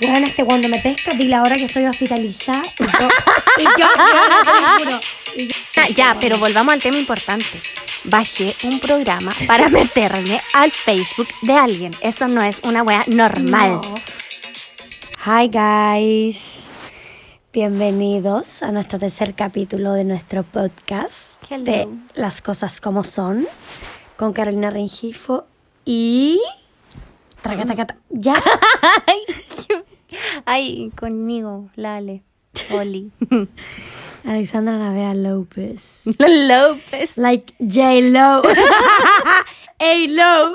Bueno, es que cuando me pesca, dile ahora que estoy hospitalizada. Y yo, y yo. Y Ah, ya, pero volvamos al tema importante. Bajé un programa para meterme al Facebook de alguien. Eso no es una wea normal. No. Hi guys. Bienvenidos a nuestro tercer capítulo de nuestro podcast Hello. de Las cosas como son con Carolina Rengifo y Tracatacata. Ya. Qué- Ay, conmigo, Lale. Oli. Alexandra Navea López. López. Like J Lo. Hey Lo.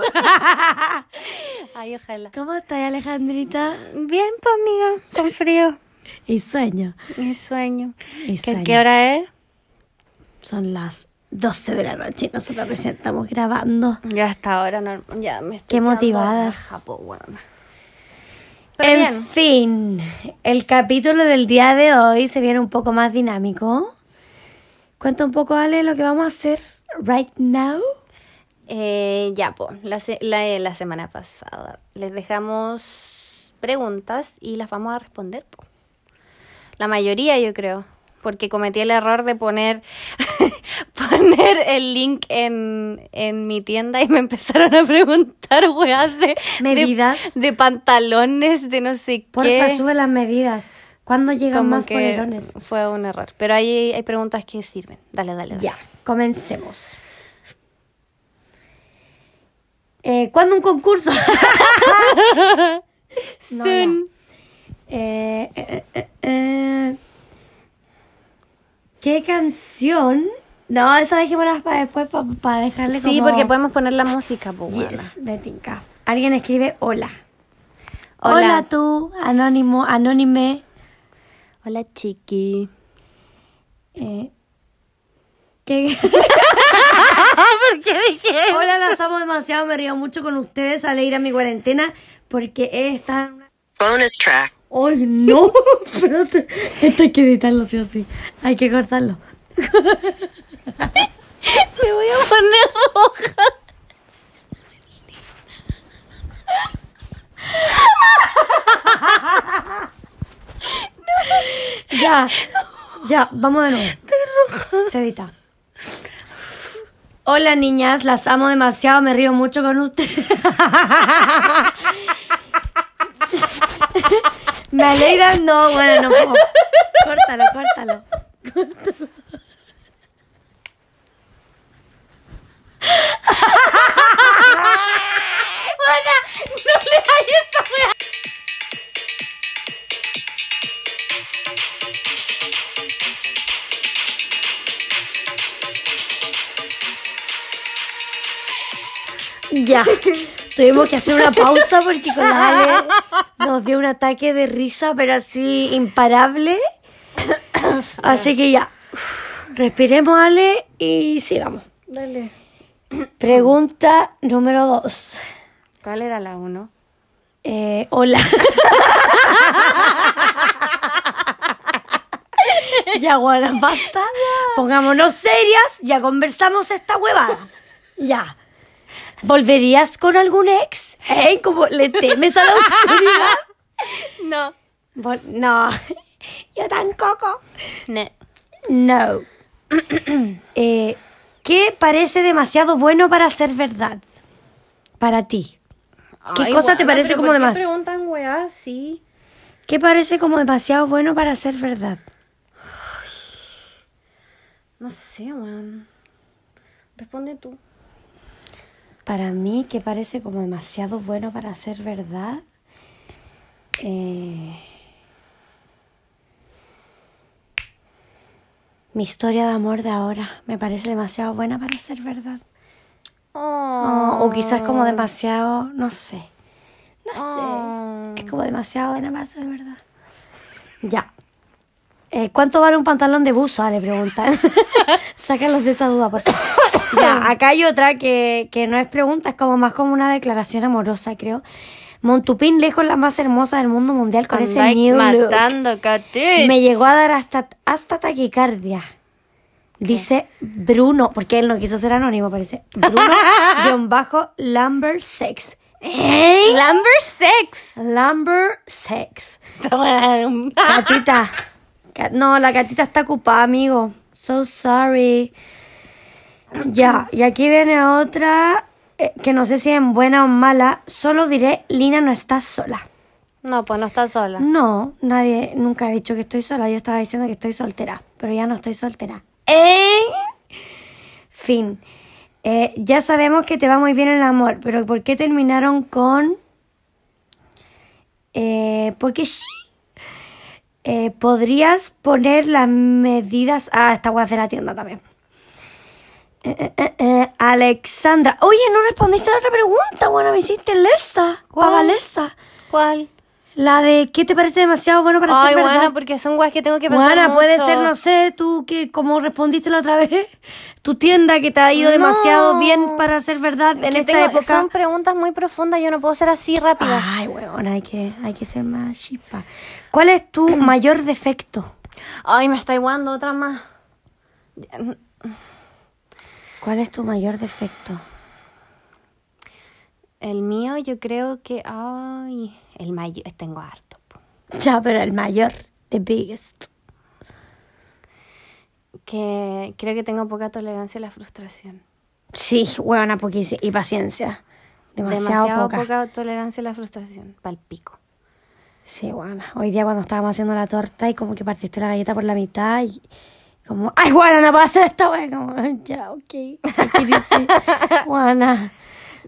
Ay, ojalá. ¿Cómo estás, Alejandrita? Bien, pues, amiga, con frío. Y sueño. Y sueño. Y ¿Qué, sueño. qué hora es? Son las 12 de la noche y nosotros recién estamos grabando. Ya hasta ahora no, ya me estoy Qué motivadas. po, weona. Pero en bien. fin, el capítulo del día de hoy se viene un poco más dinámico. Cuenta un poco, Ale, lo que vamos a hacer right now. Eh, ya, pues, la, se- la, la semana pasada les dejamos preguntas y las vamos a responder. po. La mayoría, yo creo, porque cometí el error de poner, poner el link en, en mi tienda y me empezaron a preguntar, weas, de, Medidas. de, de pantalones, de no sé Porfa, qué. sube las medidas. ¿Cuándo llegan Como más polerones? fue un error. Pero hay, hay preguntas que sirven. Dale, dale, dale. Ya, comencemos. Eh, ¿Cuándo un concurso? No, Soon. Eh, eh, eh. ¿Qué canción? No, esa dejémosla para después, para dejarle Sí, como... porque podemos poner la música, pues. Yes, me tinca. Alguien escribe hola. Hola. Hola tú, anónimo, anónime. Hola, chiqui. Eh, ¿qué? ¿Por qué dije? Hola, las amo demasiado, me río mucho con ustedes al ir a mi cuarentena porque he estado... en una- Bonus track. ¡Ay, no! Espérate, esto hay que editarlo, sí o sí. Hay que cortarlo. Me voy a poner roja. Ya, ya, vamos de nuevo. Se edita. Hola niñas, las amo demasiado, me río mucho con ustedes. Me alegra, no, bueno, no puedo. Córtalo, córtalo. Ya, tuvimos que hacer una pausa porque con la Ale nos dio un ataque de risa, pero así imparable. Así que ya, respiremos Ale y sigamos. Dale. Pregunta número dos. ¿Cuál era la uno? Eh, hola. ya, bueno, basta. Pongámonos serias, ya conversamos esta huevada. Ya. ¿Volverías con algún ex? ¿Eh? ¿Cómo le temes a la oscuridad? No. Vol- no. Yo tampoco. No. No. Eh, ¿Qué parece demasiado bueno para ser verdad? Para ti. ¿Qué cosa te parece como demasiado? preguntan weá? Sí. ¿Qué parece como demasiado bueno para ser verdad? No sé, weón. Responde tú. Para mí, que parece como demasiado bueno para ser verdad. eh, Mi historia de amor de ahora me parece demasiado buena para ser verdad. Oh. O, o quizás como demasiado, no sé. No sé. Oh. Es como demasiado buena para ser verdad. Ya. Eh, ¿Cuánto vale un pantalón de buzo? Ah, le preguntan. Sácalos de esa duda, por favor. Ya, acá hay otra que, que no es pregunta, es como más como una declaración amorosa, creo. Montupín, lejos la más hermosa del mundo mundial con ese Like new look. matando catits. Me llegó a dar hasta, hasta taquicardia. Dice Bruno, porque él no quiso ser anónimo, parece. Bruno, guion bajo, Lambert Sex. ¿Eh? Lumber sex. Lumber sex. Catita. Ca- No, la gatita está ocupada, amigo. So sorry. Ya, y aquí viene otra eh, que no sé si es buena o mala. Solo diré, Lina no está sola. No, pues no está sola. No, nadie nunca ha dicho que estoy sola. Yo estaba diciendo que estoy soltera, pero ya no estoy soltera. ¿Eh? Fin. Eh, ya sabemos que te va muy bien el amor, pero ¿por qué terminaron con... Eh, porque sí. Eh, ¿Podrías poner las medidas... Ah, esta a hacer la tienda también. Eh, eh, eh, eh, Alexandra. Oye, no respondiste a la otra pregunta, bueno, me hiciste lesa. ¿Cuál? Lesa. ¿Cuál? La de ¿qué te parece demasiado bueno para Ay, ser verdad? bueno, porque son guas que tengo que pensar puede mucho. ser, no sé, tú que como respondiste la otra vez, tu tienda que te ha ido demasiado No. bien para ser verdad en Que esta tengo- época. Son preguntas muy profundas, yo no puedo ser así rápida. Ay, weón, hay que, hay que ser más chispa. ¿Cuál es tu mayor defecto? Ay, me está igualando otra más. ¿Cuál es tu mayor defecto? El mío, yo creo que. Ay, el mayor. Tengo harto. Ya, pero el mayor, the biggest. Que creo que tengo poca tolerancia a la frustración. Sí, weona, poquísima. Y paciencia. Demasiado, poca. tolerancia a la frustración. Palpico. Sí, bueno, hoy día cuando estábamos haciendo la torta y como que partiste la galleta por la mitad y como, ay, Juana, no puedo hacer esta wea, como, ya, ok. Juana.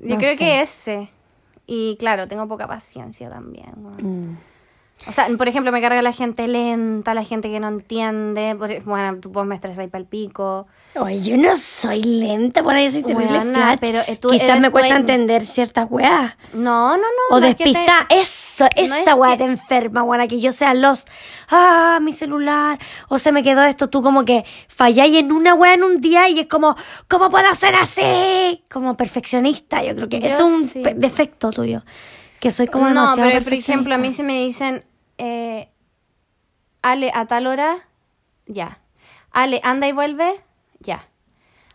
Yo creo sé. que ese. Y claro, tengo poca paciencia también. Mm. O sea, por ejemplo, me carga la gente lenta, la gente que no entiende. Bueno, tú vos me estresas para el pico. Oye, yo no soy lenta, por ahí soy terrible Weona, flash. pero, eh, tú Quizás me cuesta entender ciertas weas. No, no, no. O no es que te- despista, eso, esa es weá que- te enferma, buena, que yo sea los, ah, mi celular, o se me quedó esto, tú como que falláis en una weá en un día y es como, ¿cómo puedo ser así? Como perfeccionista, yo creo que Yo es un sí. defecto tuyo, que soy como No, demasiado pero por ejemplo, a mí si me dicen, eh, Ale, a tal hora, ya. Ale, anda y vuelve, ya.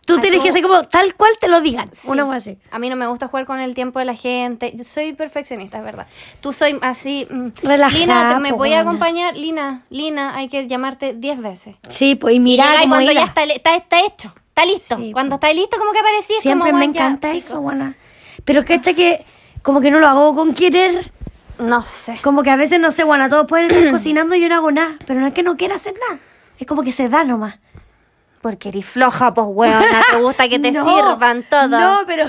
Tú tienes que ser como tal cual te lo digan, Sí. una así. A mí no me gusta jugar con el tiempo de la gente. Yo soy perfeccionista, es verdad. Tú soy así. mm, Relajada, Lina, ¿te- ¿me po, voy a acompañar? Lina, Lina, hay que llamarte 10 veces. Sí, pues y mira y cuando ya está, está, está hecho, está listo. Sí, cuando está listo, como que aparecí. es Siempre como, me ya, encanta eso, buena. Pero cacha que como que no lo hago con querer. No sé. Como que a veces, no sé, bueno, todos pueden estar cocinando y yo no hago nada, pero no es que no quiera hacer nada. Es como que se da nomás. Porque eres floja, pues, weona. Te gusta que te No, sirvan todo. No, pero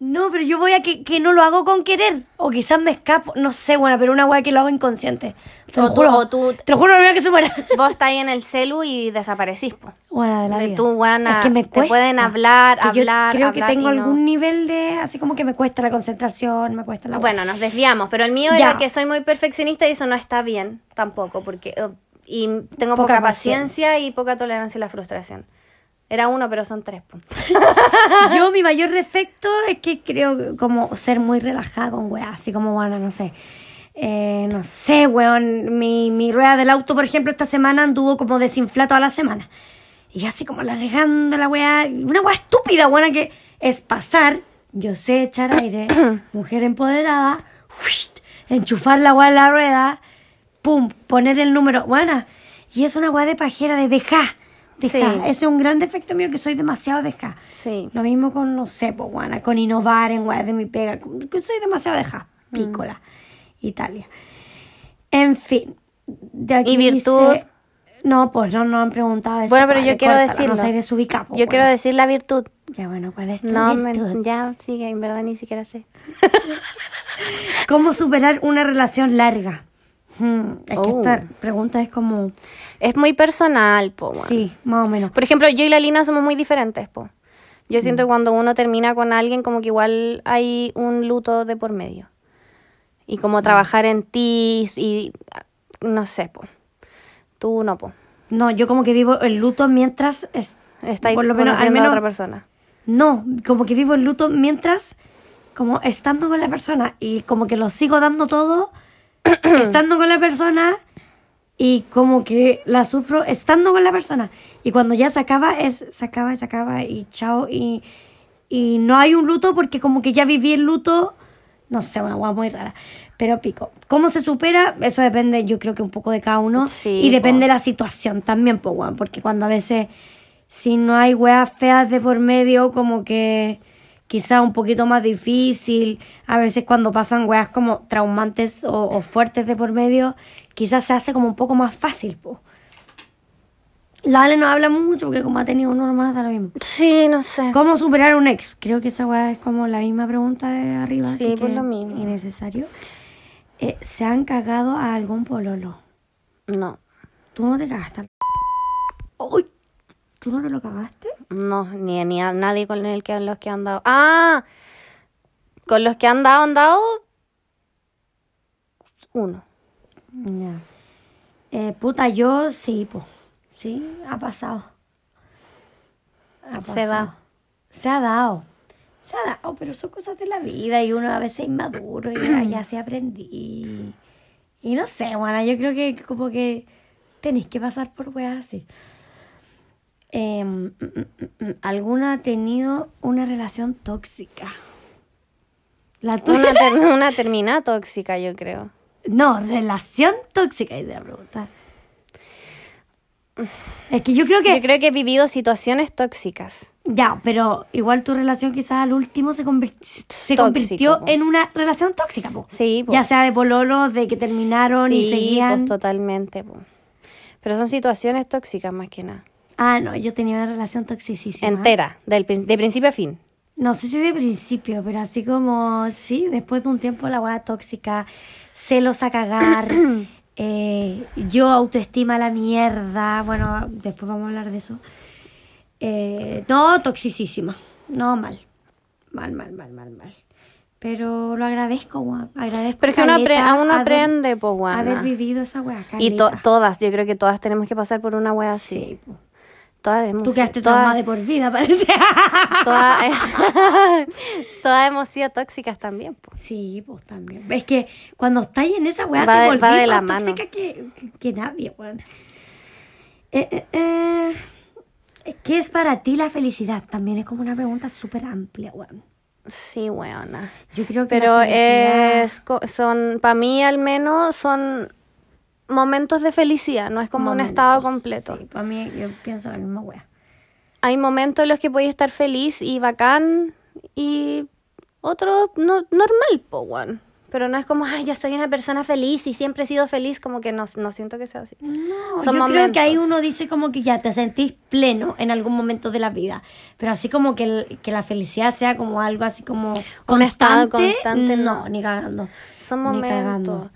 no, pero yo voy a que, que no lo hago con querer. O quizás me escapo, no sé, bueno, pero una weá que lo hago inconsciente. Te lo O tú- juro. o tú- Te lo juro, la primera que se muera. Vos estás ahí en el celu y desaparecís, po. Buena de la De vida. tú, buena, es que me te cuesta. pueden hablar, Que yo hablar, creo hablar que tengo no. algún nivel de, así como que me cuesta la concentración, me cuesta la Bueno, nos desviamos, pero el mío Ya. era que soy muy perfeccionista y eso no está bien tampoco, porque eh, y tengo Poca poca, paciencia. y poca tolerancia a la frustración. Era uno, pero son tres puntos. Yo mi mayor defecto es que creo como ser muy relajada con weá, así como, bueno, no sé. Eh, no sé, weón, mi, mi rueda del auto, por ejemplo, esta semana anduvo como desinflada toda la semana. Y así como la regando la weá, una weá estúpida, buena que es pasar, yo sé echar aire, mujer empoderada, enchufar la weá en la rueda, pum, poner el número, buena. Y es una weá de pajera, de dejar, Sí. Ese es un gran defecto mío que soy demasiado dejar. Sí. Lo mismo con, no sé, pues, guana, con innovar en weas de mi pega. Que soy demasiado deja. Mm. Pícola. Italia. En fin. De aquí ¿Y virtud? dice- No, pues no, no han preguntado eso. Bueno, pero yo quiero decirlo. No soy desubicado. pues, Yo quiero decir la virtud. Ya, bueno, ¿cuál es tu No, me- virtud? ya, sí, que en verdad ni siquiera sé. ¿Cómo superar una relación larga? Hmm, es que Oh. esta pregunta es como... Es muy personal, po. Sí, más o menos. Por ejemplo, yo y la Lina somos muy diferentes, po. Yo siento Mm. que cuando uno termina con alguien, como que igual hay un luto de por medio. Y Mm. como trabajar en ti y no sé, po. Tú no, po. No, yo como que vivo el luto mientras... es- Estás por lo menos, al menos, a otra persona. No, como que vivo el luto mientras, como estando con la persona y como que lo sigo dando todo, estando con la persona y como que la sufro estando con la persona. Y cuando ya se acaba, es, se acaba y se acaba y chao. Y, y no hay un luto porque como que ya viví el luto No sé, una hueá muy rara. Pero pico. ¿Cómo se supera? Eso depende, yo creo que un poco de cada uno. Sí, y depende po. de la situación también, pues, weón. Porque cuando a veces, si no hay weas feas de por medio, como que quizá un poquito más difícil. A veces cuando pasan weas como traumantes o, o fuertes de por medio, quizás se hace como un poco más fácil, pues. La Ale no habla mucho porque como ha tenido uno nomás da lo mismo. Sí, no sé. ¿Cómo superar un ex? Creo que esa weá es como la misma pregunta de arriba. Sí, así que lo mismo. Innecesario. Eh, ¿Se han cagado a algún pololo? No, ¿Tú no te cagaste? ¿Tú no te lo cagaste? no, ni, ni a nadie con el que los que han dado. Ah, con los que han dado, han dado uno. Ya. Eh, puta, yo sí, po. Sí, ha pasado. Ha Se da. pasado. Se ha dado. Se ha dado, pero son cosas de la vida y uno a veces es inmaduro y ya, ya se aprendí. Y no sé, bueno, yo creo que como que tenéis que pasar por weas así. Em, mm, mm, mm, ¿Alguna ha tenido una relación tóxica? La. Una, ter- una termina tóxica, yo creo. No, relación tóxica, es la pregunta. Es que yo creo que. Yo creo que he vivido situaciones tóxicas. Ya, pero igual tu relación quizás al último se, convir- se Tóxico, convirtió en una relación tóxica, po. Sí, po. Ya sea de pololo, de que terminaron y sí, seguían. pues totalmente. po. Pero son situaciones tóxicas más que nada. Ah, no, yo tenía una relación toxicísima. Entera, del, de principio a fin. No sé si de principio, pero así como, sí, después de un tiempo la weá tóxica, celos a cagar, eh, yo autoestima a la mierda, bueno, después vamos a hablar de eso. Eh, no, toxicísima, no, mal, mal, mal, mal, mal, mal. Pero lo agradezco, weón, agradezco. Pero es que uno apre- uno aprende, po, guana. Haber vivido esa weá, Y to- todas, yo creo que todas tenemos que pasar por una wea así. Sí, po. Todas hemos Tú quedaste todas- traumada de por vida, parece. todas, todas hemos sido tóxicas también. po. Sí, pues también. Es que cuando estáis en esa weá Va te volvís más la mano. tóxica que, que nadie, weón. Eh, eh, eh, ¿Qué es para ti la felicidad? También es como una pregunta súper amplia, weón. Sí, weona. Yo creo que Pero la felicidad- es, son, para mí al menos, son momentos de felicidad, no es como un estado completo. Sí, para mí yo pienso la misma weá. Hay momentos en los que podéis estar feliz y bacán y otro no, normal, po, weón. Pero no es como, ay, yo soy una persona feliz y siempre he sido feliz, como que no, no siento que sea así. No, Son yo creo que ahí uno dice como que ya te sentís pleno en algún momento de la vida. Pero así como que, el- que la felicidad sea como algo así como Un estado constante, constante, no, no. ni cagando. Son Ni momentos. cagando.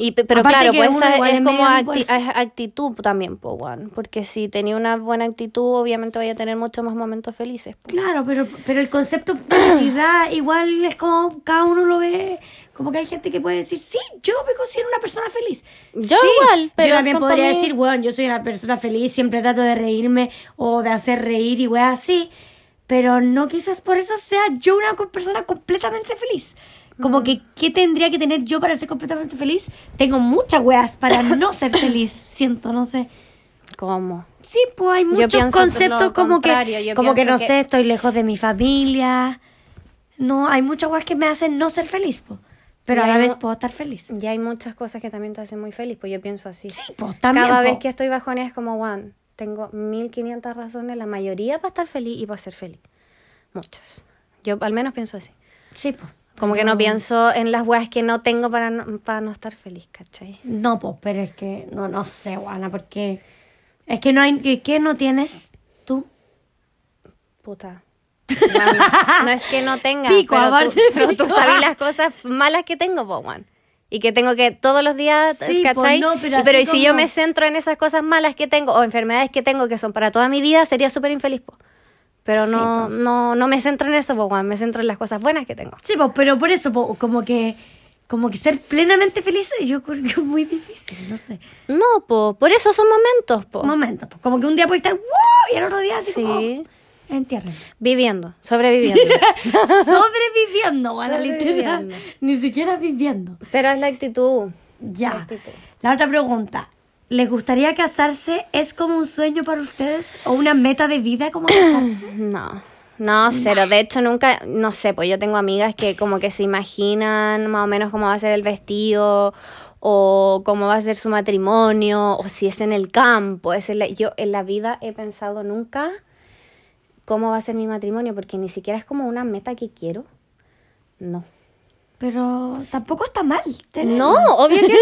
Y, pe- pero Aparte claro, pues esa es es como acti- actitud también, po, weón. Porque si tenía una buena actitud, obviamente voy a tener muchos más momentos felices. po. Claro, pero, pero el concepto de felicidad igual es como cada uno lo ve. Como que hay gente que puede decir, sí, yo me considero una persona feliz. Yo Sí, igual, pero Yo también podría mí- decir, bueno, yo soy una persona feliz, siempre trato de reírme o de hacer reír y así. Pero no quizás por eso sea yo una persona completamente feliz. Como que, ¿qué tendría que tener yo para ser completamente feliz? Tengo muchas weas para no ser feliz, siento, no sé. ¿Cómo? Sí, pues hay muchos conceptos como que, como que no que- sé, estoy lejos de mi familia. No, hay muchas cosas que me hacen no ser feliz, po. pero Y a la vez puedo estar feliz. Y hay muchas cosas que también te hacen muy feliz, pues yo pienso así. Sí, pues también. Cada po. vez que estoy bajones es como, Juan, tengo 1500 razones, la mayoría para estar feliz y para ser feliz. Muchas. Yo al menos pienso así. Sí, pues. Como que no pienso en las weas que no tengo para no, para no estar feliz, ¿cachai? No, pues, pero es que no, no sé, Juana, porque es que no hay, ¿qué- ¿qué no tienes tú? Puta. Bueno, no es que no tenga, Pico, pero, tú, pero sabes las cosas malas que tengo, po, Juan. Y que tengo que todos los días, Sí, ¿cachai? pues no, pero Y- pero así y si yo me centro en esas cosas malas que tengo o enfermedades que tengo que son para toda mi vida, sería súper infeliz, po. Pero no, po. no, no me centro en eso, po. Me centro en las cosas buenas que tengo. Sí, pues, pero por eso, po, como que, como que ser plenamente feliz, yo creo que es muy difícil, no sé. No, po. Por eso son momentos, po. Momentos, pues, como que un día puede estar, ¡wow! Y el otro día así Sí. como, entiérrenme. Viviendo, sobreviviendo. Sobreviviendo, Juana, literal. Sobreviviendo. Ni siquiera viviendo. pero es la actitud. Ya. Actitud. La otra pregunta. ¿Les gustaría casarse? ¿Es como un sueño para ustedes? ¿O una meta de vida como casarse? No, No, cero. De hecho, nunca, no sé, pues yo tengo amigas que como que se imaginan más o menos cómo va a ser el vestido o cómo va a ser su matrimonio o si es en el campo. Es en la- yo en la vida he pensado nunca cómo va a ser mi matrimonio porque ni siquiera es como una meta que quiero. No. Pero tampoco está mal. tenerlo. No, obvio que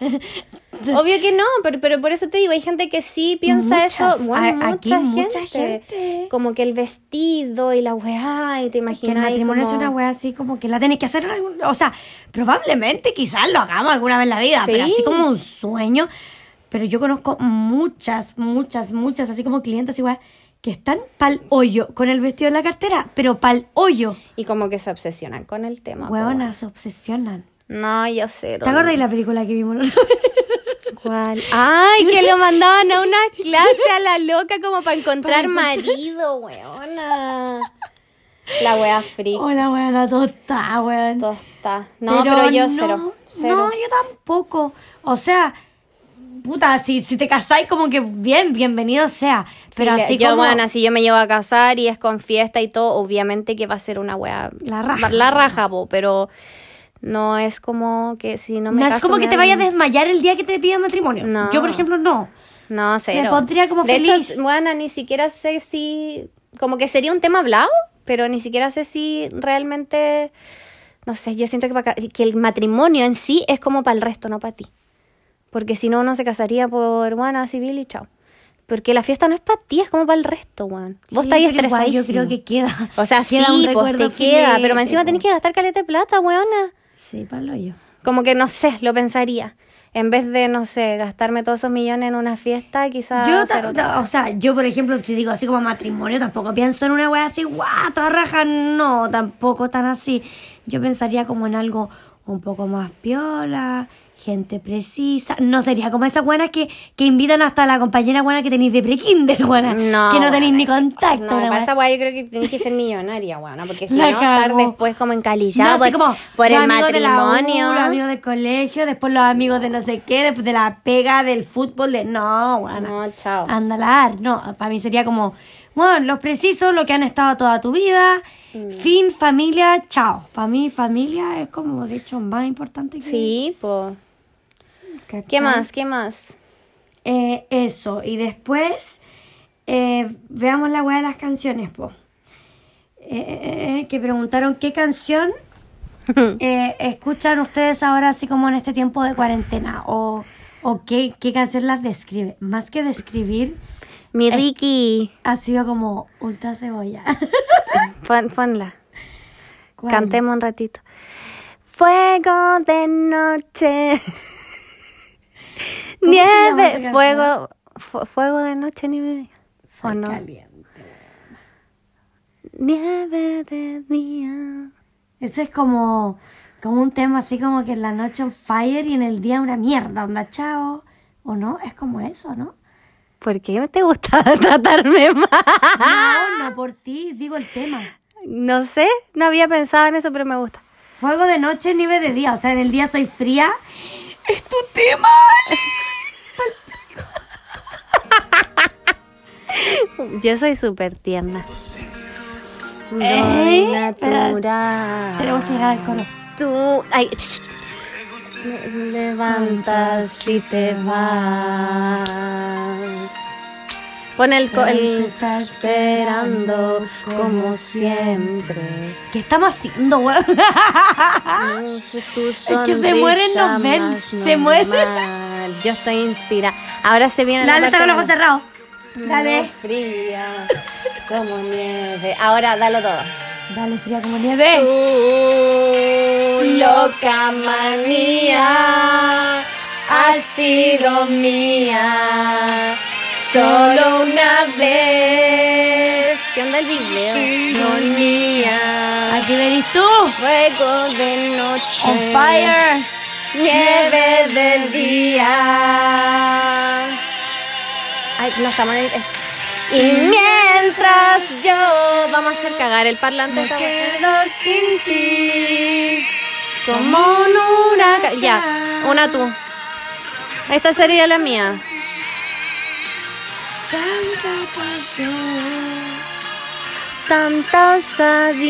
no. obvio que no, pero, pero por eso te digo, hay gente que sí piensa Muchas. eso. Bueno, A- mucha, aquí gente, mucha gente. Como que el vestido y la weá, y te Que el imaginas. matrimonio como- es una wea así como que la tenés que hacer algún... O sea, probablemente quizás lo hagamos alguna vez en la vida, pero Sí. así como un sueño. Pero yo conozco muchas, muchas, muchas, así como clientes igual, que están pa'l hoyo con el vestido en la cartera, pero pa'l hoyo. Y como que se obsesionan con el tema. Hueonas, se obsesionan. No, yo sé. ¿Te acuerdas de la película que vimos? la? ¿Cuál? Ay, que lo mandaban a una clase a la loca como para encontrar Para marido, weona. La wea freak. Hola, weona, tosta, weón. Tosta. No, pero, yo no, cero. cero. No, yo tampoco. O sea, puta, si, si te casáis como que bien, bienvenido sea. Pero Sí, así yo, como... bueno, si yo me llevo a casar y es con fiesta y todo, obviamente que va a ser una wea. La raja. La raja, po, pero no es como que si no me No es como me que te vayas a desmayar el día que te pidan matrimonio. No. Yo, por ejemplo, no. No, cero. pondría como de feliz. hecho, bueno, ni siquiera sé si. Como que sería un tema hablado, pero ni siquiera sé si realmente. No sé, yo siento que, que el matrimonio en sí es como para el resto, no para ti. Porque si no, uno se casaría por buena civil y chao. Porque la fiesta no es para ti, es como para el resto, weón. Vos Sí, estáis igual estresadísimo. Yo creo que queda. O sea, queda sí, pues te queda, pero encima tenés que gastar caleta de plata, weona. Sí, palo yo. Como que no sé, lo pensaría. En vez de, no sé, gastarme todos esos millones en una fiesta, quizás. Yo, hacer otra o sea, yo por ejemplo, si digo así como matrimonio, tampoco pienso en una wea así, guau, toda raja, no, tampoco tan así. Yo pensaría como en algo un poco más piola, gente precisa. No sería como esas buenas que, que invitan hasta la compañera buena que tenéis de prekinder, buena. No, que no tenéis ni contacto. No, para esa weá yo creo que tienes que ser millonaria, weona, porque si La no, estar después como encalillado No, por, como por el amigos de la U, matrimonio. los amigos del colegio, después los amigos de no sé qué, después de la pega, del fútbol, de no, bueno. No, chao. Andalar, no, para mí sería como, bueno, los precisos, lo que han estado toda tu vida, Mm. fin, familia, chao. Para mí familia es como, de hecho, más importante que... Sí, pues. ¿Cachai? ¿Qué más? ¿Qué más? Eh, eso, y después eh, veamos la weá de las canciones, po. Eh, que preguntaron qué canción escuchan ustedes ahora así como en este tiempo de cuarentena o, o qué, qué canción las describe. Más que describir, Mi Ricky. ha sido como ultra cebolla. Pon- ponla. ¿Cuál? Cantemos un ratito. Fuego de noche. ¿Cómo se llama esa nieve. Fuego. fu- fuego de noche, nieve de día. ¿O no? caliente. Nieve de día. Ese es como, como un tema así como que en la noche on fire y en el día una mierda, onda chao. ¿O no? Es como eso, ¿no? ¿Por qué te gusta tratarme mal? No, no por ti, digo el tema. No sé, no había pensado en eso, pero me gusta. Fuego de noche, nieve de día. O sea, en el día soy fría. Es tu tema. Yo soy súper tierna. Muy espera. natural. Tenemos que llegar al coro. Tú, ay. Me levantas y te vas. Pon el, co- el Está esperando como siempre. ¿Qué estamos haciendo, weón? Tu que se mueren, nos sonrisa ven, se mueren. Yo estoy inspirada. Ahora se viene Dale, con los ojos cerrados. Dale. fría como nieve. Ahora dalo todo. Dale, fría como nieve. Tu loca manía ha sido mía solo una vez. ¿Qué onda el video? No mía. Aquí venís tú. Fuego de noche. On fire. Nieve de día. Ay, no estamos en el... Y mientras yo vamos a hacer cagar el parlante. esta wea. sin ti. Como un huracán. Ya, una tú. Esta sería la mía. Tanta Ya osadía.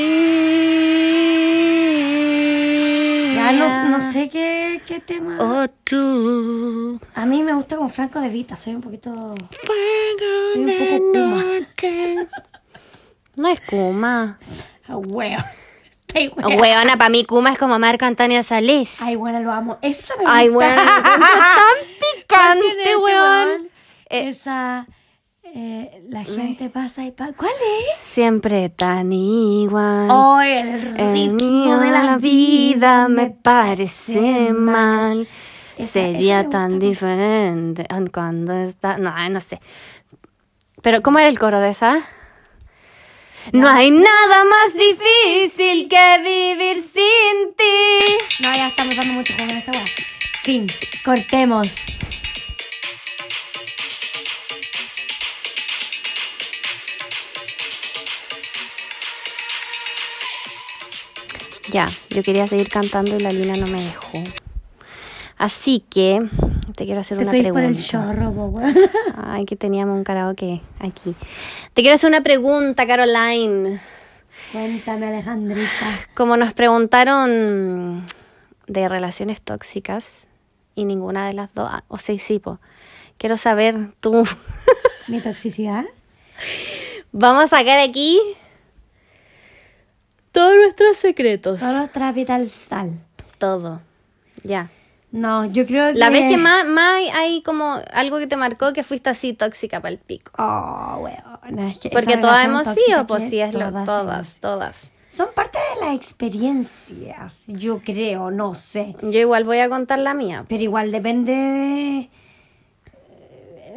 no, no sé qué, qué tema. Oh, tú. A mí me gusta como Franco de Vita, soy un poquito. Soy un poco kuma. No es Kuma. Ah, weo. Ay, Oh, para mí Kuma es como Marco Antonio Solís. Ay, bueno, lo amo. Esa me Ay, weón, tan ¿Cuál tiene picante, weón. Eh, Esa. Eh, la gente pasa y pasa. ¿Cuál es? Siempre tan igual. Oh, el El ritmo de la vida me parece mal. Esa- Sería esa tan diferente cuando está. No, no sé. Pero, ¿cómo era el coro de esa? No hay nada más difícil que vivir sin ti. No, ya estamos dando mucho juego en esta weá. Fin, cortemos. Ya, yo quería seguir cantando y la Lina no me dejó. Así que te quiero hacer Te una soy pregunta. por el chorro, weón. Ay, que teníamos un karaoke aquí. Te quiero hacer una pregunta, Caroline. Cuéntame, Alejandrita. Como nos preguntaron de relaciones tóxicas y ninguna de las dos, ah, o sí, sí, po. Quiero saber tú. ¿Mi toxicidad? Vamos a sacar aquí todos nuestros secretos. Solo trapital sal. Todo. Ya. No, yo creo que... La vez que más, más hay, como algo que te marcó que fuiste así tóxica para el pico. Oh, weón. es que Porque esa todas hemos sido, pues que sí, es lo, todas todas. Son parte de las experiencias, yo creo, no sé. Yo igual voy a contar la mía. Pero igual depende de,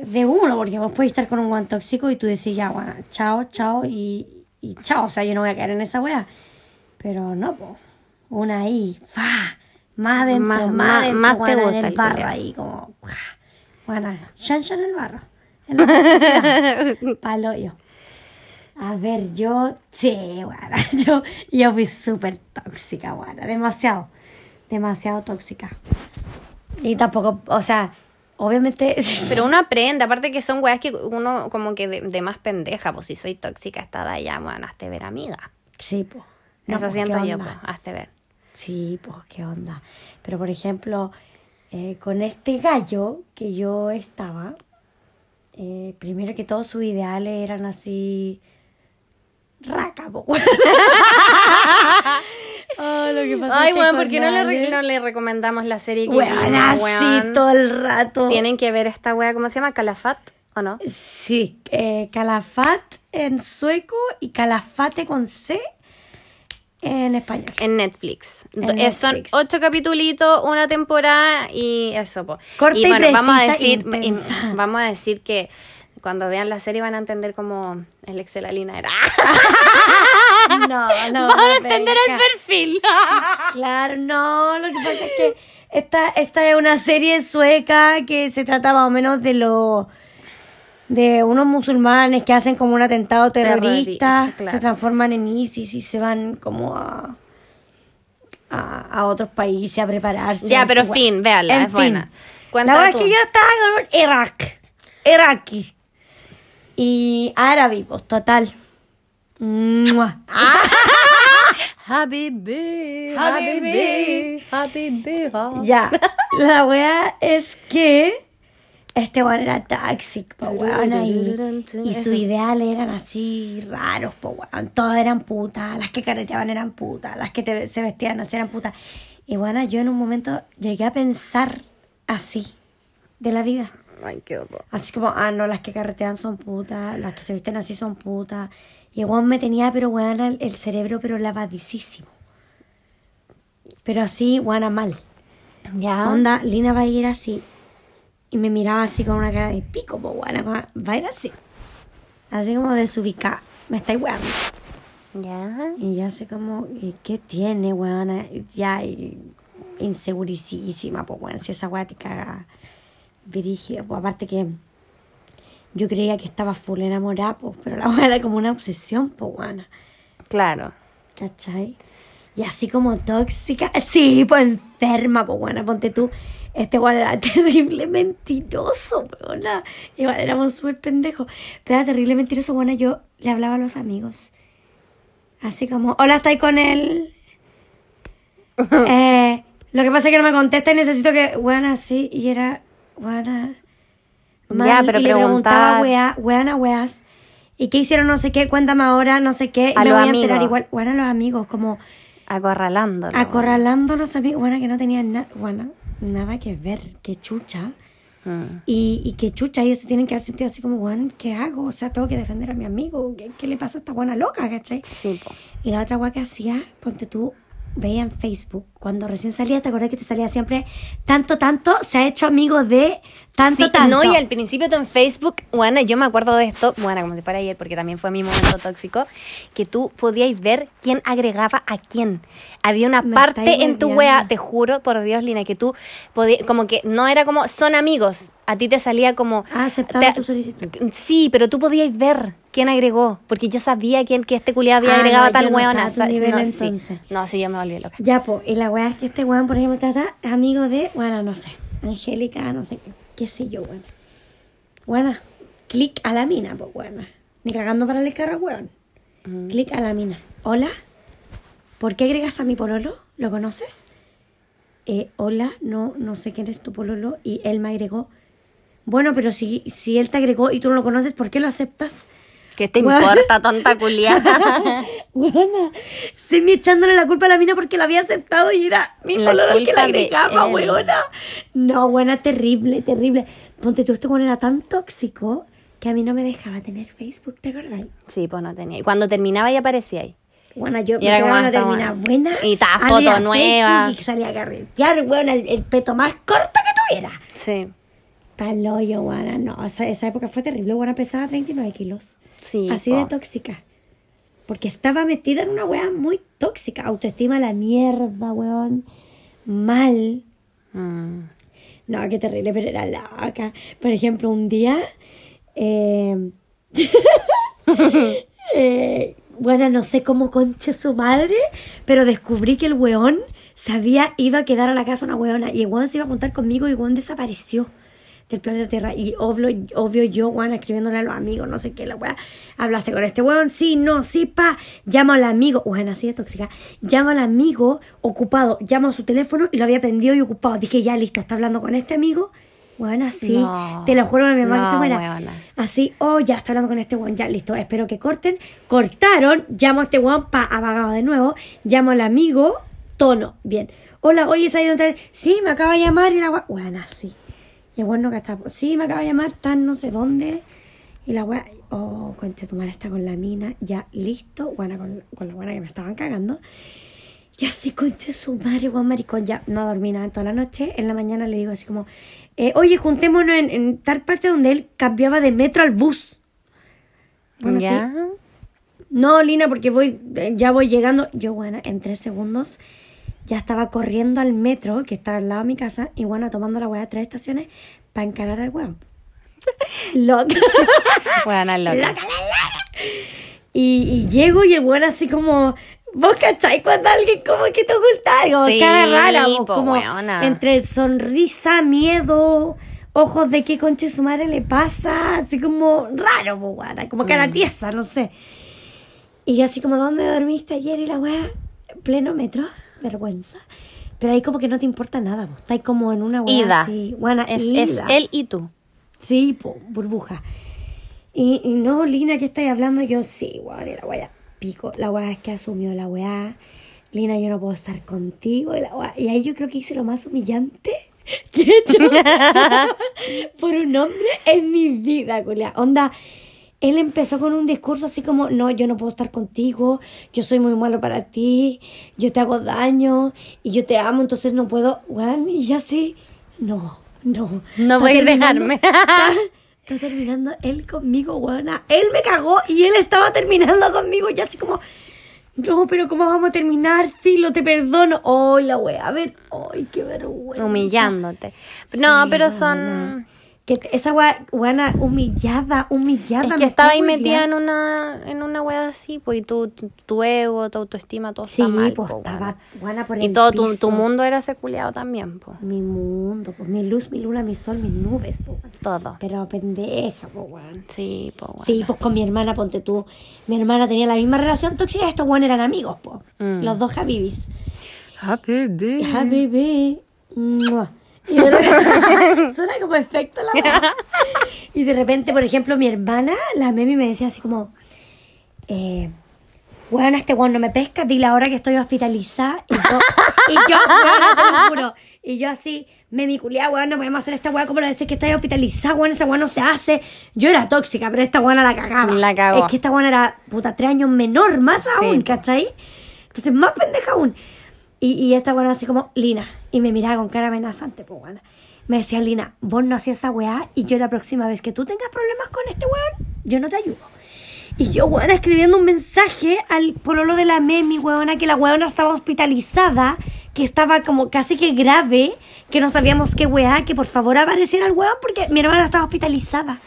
de uno, porque vos podés estar con un guan tóxico y tú decís, ya, bueno, chao, chao y, y chao. O sea, yo no voy a caer en esa wea. Pero no, po. Una ahí, fa, más adentro, Más- más, más- adentro, más te gusta en el el barro ahí, como, ¡guau! bueno, chan en el barro. En la. Palo yo. A ver, yo, sí, bueno, yo, yo fui súper tóxica, bueno, demasiado, demasiado tóxica. Y tampoco, o sea, obviamente... Pero uno aprende, aparte que son weas que uno como que de, de más pendeja, pues si soy tóxica esta de allá, bueno, hazte ver amiga. Sí, pues. Eso siento yo, pues, hazte ver. Sí, pues, qué onda. Pero, por ejemplo, eh, con este gallo que yo estaba, eh, primero que todo sus ideales eran así... Oh, lo que pasa Ay, es que weón, con ¿por qué no le, no le recomendamos la serie que vimos, así todo el rato. Tienen que ver esta wea, ¿cómo se llama? ¿Calafat o no? Sí, eh, Calafat en sueco y Calafate con C en español. En Netflix. En eh, Son ocho capitulitos, una temporada y eso, po. Corta y bueno, vamos a decir, vamos a decir que cuando vean la serie van a entender cómo el ex de la Lina era. No, no. van a entender el perfil. Claro, no, lo que pasa es que esta, esta es una serie sueca que se trata más o menos de lo de unos musulmanes que hacen como un atentado terrorista, Terrori- claro. se transforman en ISIS y se van como a, a, a otros países a prepararse. Ya, pero Bueno, fin, véala, en es buena. fin. Cuenta La verdad es que yo estaba con Irak, Iraqi y árabe, pues total. Habibi, Habibi, Habibi. Ya, la wea es que este weón era toxic, po weón, y, y sus ideales eran así raros, po weón. Todas eran putas, las que carreteaban eran putas, las que te- se vestían así eran putas. Y bueno, yo en un momento llegué a pensar así de la vida. Ay, qué horror. Así como, ah, no, las que carretean son putas, las que se visten así son putas. Y weón me tenía, pero weón, el, el cerebro, pero lavadísimo. Pero así, weón, mal. Ya. Onda, Lina va a ir así. Y me miraba así con una cara de pico, po, weona, como, Va a ir así. Así como desubicada. Me estáis weando. Ya. Y yo así como, ¿y qué tiene, weona? Ya, insegurísima, pues bueno, si esa weá te caga dirigida, pues aparte que yo creía que estaba full enamorada, pues, pero la weá era como una obsesión, pues weona. Claro. ¿Cachai? Y así como tóxica, sí, pues enferma, pues bueno, ponte tú, este igual era terrible mentiroso, Igual éramos súper pendejos, pero era terrible mentiroso, bueno, yo le hablaba a los amigos Así como, hola, ¿estáis con él? eh, lo que pasa es que no me contesta y necesito que, weana, sí, y era, weana, mal, Ya, pero y le preguntaba, wea, weana, weas, y qué hicieron, no sé qué, cuéntame ahora, no sé qué, y A me los voy a enterar amigos. igual, weana, los amigos, como Acorralándolo. acorralando a los amigos, weana, que no tenían nada, bueno, nada que ver, qué chucha. Mm. Y, y que chucha, ellos se tienen que haber sentido así como, weón, ¿qué hago? O sea, tengo que defender a mi amigo. ¿Qué, qué le pasa a esta buena loca, cachai? Sí, po. Y la otra guay que hacía, ponte tú, veía en Facebook, cuando recién salía, ¿te acordás que te salía siempre tanto, tanto? Se ha hecho amigo de tanto, Sí, tanto. no, y al principio tú en Facebook, bueno, yo me acuerdo de esto, bueno, como si fuera ayer, porque también fue mi momento tóxico, que tú podías ver quién agregaba a quién. Había una Me parte en tu wea, te juro, por Dios, Lina, que tú podías, como que no era como, son amigos, a ti te salía como... Ah, aceptado te- tu solicitud. Sí, pero tú podías ver quién agregó, porque yo sabía quién, que este culiado había Ah, agregado no, a tal no nivel no, sí. no, sí, yo me volví loca. Ya, po, y la weá es que este weón, por ejemplo, trata amigo de, bueno, no sé, Angélica, no sé qué, sé yo, weón. Bueno, clic a la mina, pues, bueno. Ni cagando para el carro, weón. Clic a la mina. Hola, ¿por qué agregas a mi pololo? ¿Lo conoces? Eh, hola, no, no sé quién es tu pololo. Y él me agregó. Bueno, pero si, si él te agregó y tú no lo conoces, ¿por qué lo aceptas? ¿Qué te importa, tonta culiada? Buena. Se me echándole la culpa a la mina porque la había aceptado y era mi color el que la de agregaba, weona. No, buena, terrible, terrible. Ponte tú, este weón era tan tóxico que a mí no me dejaba tener Facebook, ¿te acordás? sí, pues no tenía. Y cuando terminaba ya aparecía ahí. Bueno, yo Y me como una bueno. buena. Y estaba foto nueva. Y salía a carretear, weón, el, el peto más corto que tuviera. Sí. Paloyo, buena, no. Esa, esa época fue terrible. Buena pesaba 39 kilos. Sí, Así de tóxica. Porque estaba metida en una weá muy tóxica. Autoestima a la mierda, weón. Mal. Mm. No, qué terrible, pero era loca. Por ejemplo, un día. eh, eh, bueno, no sé cómo conche su madre, pero descubrí que el weón se había ido a quedar a la casa una weona. Y el weón se iba a juntar conmigo y el weón desapareció del planeta Tierra. Y obvio, obvio yo, weón, escribiéndole a los amigos, no sé qué, la weá. Hablaste con este weón, sí, no, sí, pa. Llamo al amigo, weón, así de tóxica. Llamo al amigo ocupado, llamo a su teléfono y lo había prendido y ocupado. Dije, ya, listo, está hablando con este amigo. Weón, así, No. te lo juro, mi mamá que se No, muera. weona. Así, oh, ya está hablando con este weón, ya listo, espero que corten. Cortaron, llamo a este weón pa apagado de nuevo, llamo al amigo, tono, bien. Hola, oye, ¿sabes dónde? Sí, me acaba de llamar y la weón, así. Y el weón no cachaba, sí, me acaba de llamar, tan no sé dónde. Y la weón, oh, cuente tu madre está con la mina, ya listo, buena con, con la buena que me estaban cagando. Y así, conche su madre, weón maricón, ya no dormí nada toda la noche. En la mañana le digo así como, eh, oye, juntémonos en, en tal parte donde él cambiaba de metro al bus. Bueno, sí. ¿Ya? No, Lina, porque voy, eh, ya voy llegando. Yo, bueno, en tres segundos ya estaba corriendo al metro, que está al lado de mi casa, y bueno, tomando la weá de tres estaciones para encarar al weón. Loca. Bueno, loca. Loca, loca. Y, y llego y el weón así como. ¿Vos cachai cuando alguien como que te oculta algo? Sí, cara rara, vos, po, como weona. entre sonrisa, miedo, ojos de qué conche su madre le pasa, así como raro, po, weona, como cara Mm. tiesa, no sé. Y así como, ¿dónde dormiste ayer? Y la weá, pleno metro, vergüenza. Pero ahí como que no te importa nada, vos. Estás como en una Ida. así, buena, Es, es él y tú. Sí, po, burbuja. Y, y no, Lina, ¿qué estáis hablando? Yo, sí, weón, y la weá, pico. La weá es que asumió la weá. Lina, yo no puedo estar contigo. Y, la weá. y ahí yo creo que hice lo más humillante que he hecho por un hombre en mi vida, culia. Onda, él empezó con un discurso así como, no, yo no puedo estar contigo, yo soy muy malo para ti, yo te hago daño y yo te amo, entonces no puedo, weón, y ya sí, no, no. No podéis terminando- dejarme. Está, está terminando él conmigo, weona. Él me cagó y él estaba terminando conmigo y así como, no, pero ¿cómo vamos a terminar? Filo, te perdono. Ay, la wea, a ver, ay, qué vergüenza. Humillándote. No, Sí, pero son... Que esa weona, humillada, humillada. Es me que estaba ahí metida en una, en una wea así, pues, y tu, tu, tu ego, tu autoestima, todo Sí, está mal, pues po, estaba buena por Y el todo tu, piso. tu mundo era ese culiao también, pues. Mi mundo, pues mi luz, mi luna, mi sol, mis nubes, pues. weón. Todo. Pero pendeja, pues, weón. Sí, pues, bueno. Sí, pues con mi hermana, ponte tú. Mi hermana tenía la misma relación tóxica, estos weones eran amigos, pues. Mm. Los dos Habibis. Happy baby. Habibi. Y de repente- suena como efecto la. Y de repente, por ejemplo, mi hermana, la Memi, me decía así como, eh, weón, este weón no me pesca, dile ahora que estoy hospitalizada. Y yo, y yo, weona, te lo juro. Y yo así, Memi culiá, weón, no podemos hacer esta weá como lo decir que estoy hospitalizada, weón, esa weá no se hace. Yo era tóxica, pero esta weona la cagaba. La cagó. Es que esta weona era, puta, tres años menor, más Sí, aún. ¿cachai? Entonces, más pendeja aún. Y, y esta weona así como, Lina, y me miraba con cara amenazante, pues weona. Me decía, Lina, vos no hacías esa weá y yo la próxima vez que tú tengas problemas con este weón, yo no te ayudo. Y yo, weona, escribiendo un mensaje al pololo de la Memi, weona, que la weona estaba hospitalizada, que estaba como casi que grave, que no sabíamos qué weá, que por favor apareciera el weón porque mi hermana estaba hospitalizada.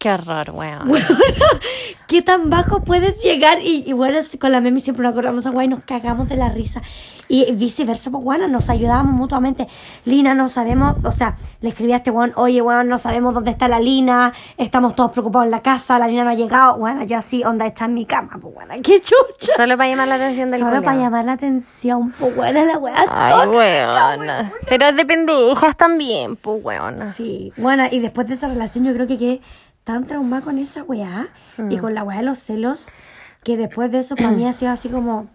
Qué horror, weón. Weona, ¿qué tan bajo puedes llegar? Y, y bueno, con la Memi siempre nos acordamos a y nos cagamos de la risa. Y viceversa, pues bueno, nos ayudábamos mutuamente. Lina, no sabemos, o sea, le escribí a este weón, oye, weón, no sabemos dónde está la Lina, estamos todos preocupados en la casa, la Lina no ha llegado. Bueno, yo así, onda, está en mi cama, pues bueno, qué chucha. Solo para llamar la atención del Solo culiao. para llamar la atención, pues bueno, la weá Ay, tóxica, weona. Pero es de pendejas también, pues, weona. Sí, bueno, y después de esa relación yo creo que quedé tan traumada con esa weá y con la weá de los celos que después de eso para mí ha sido así como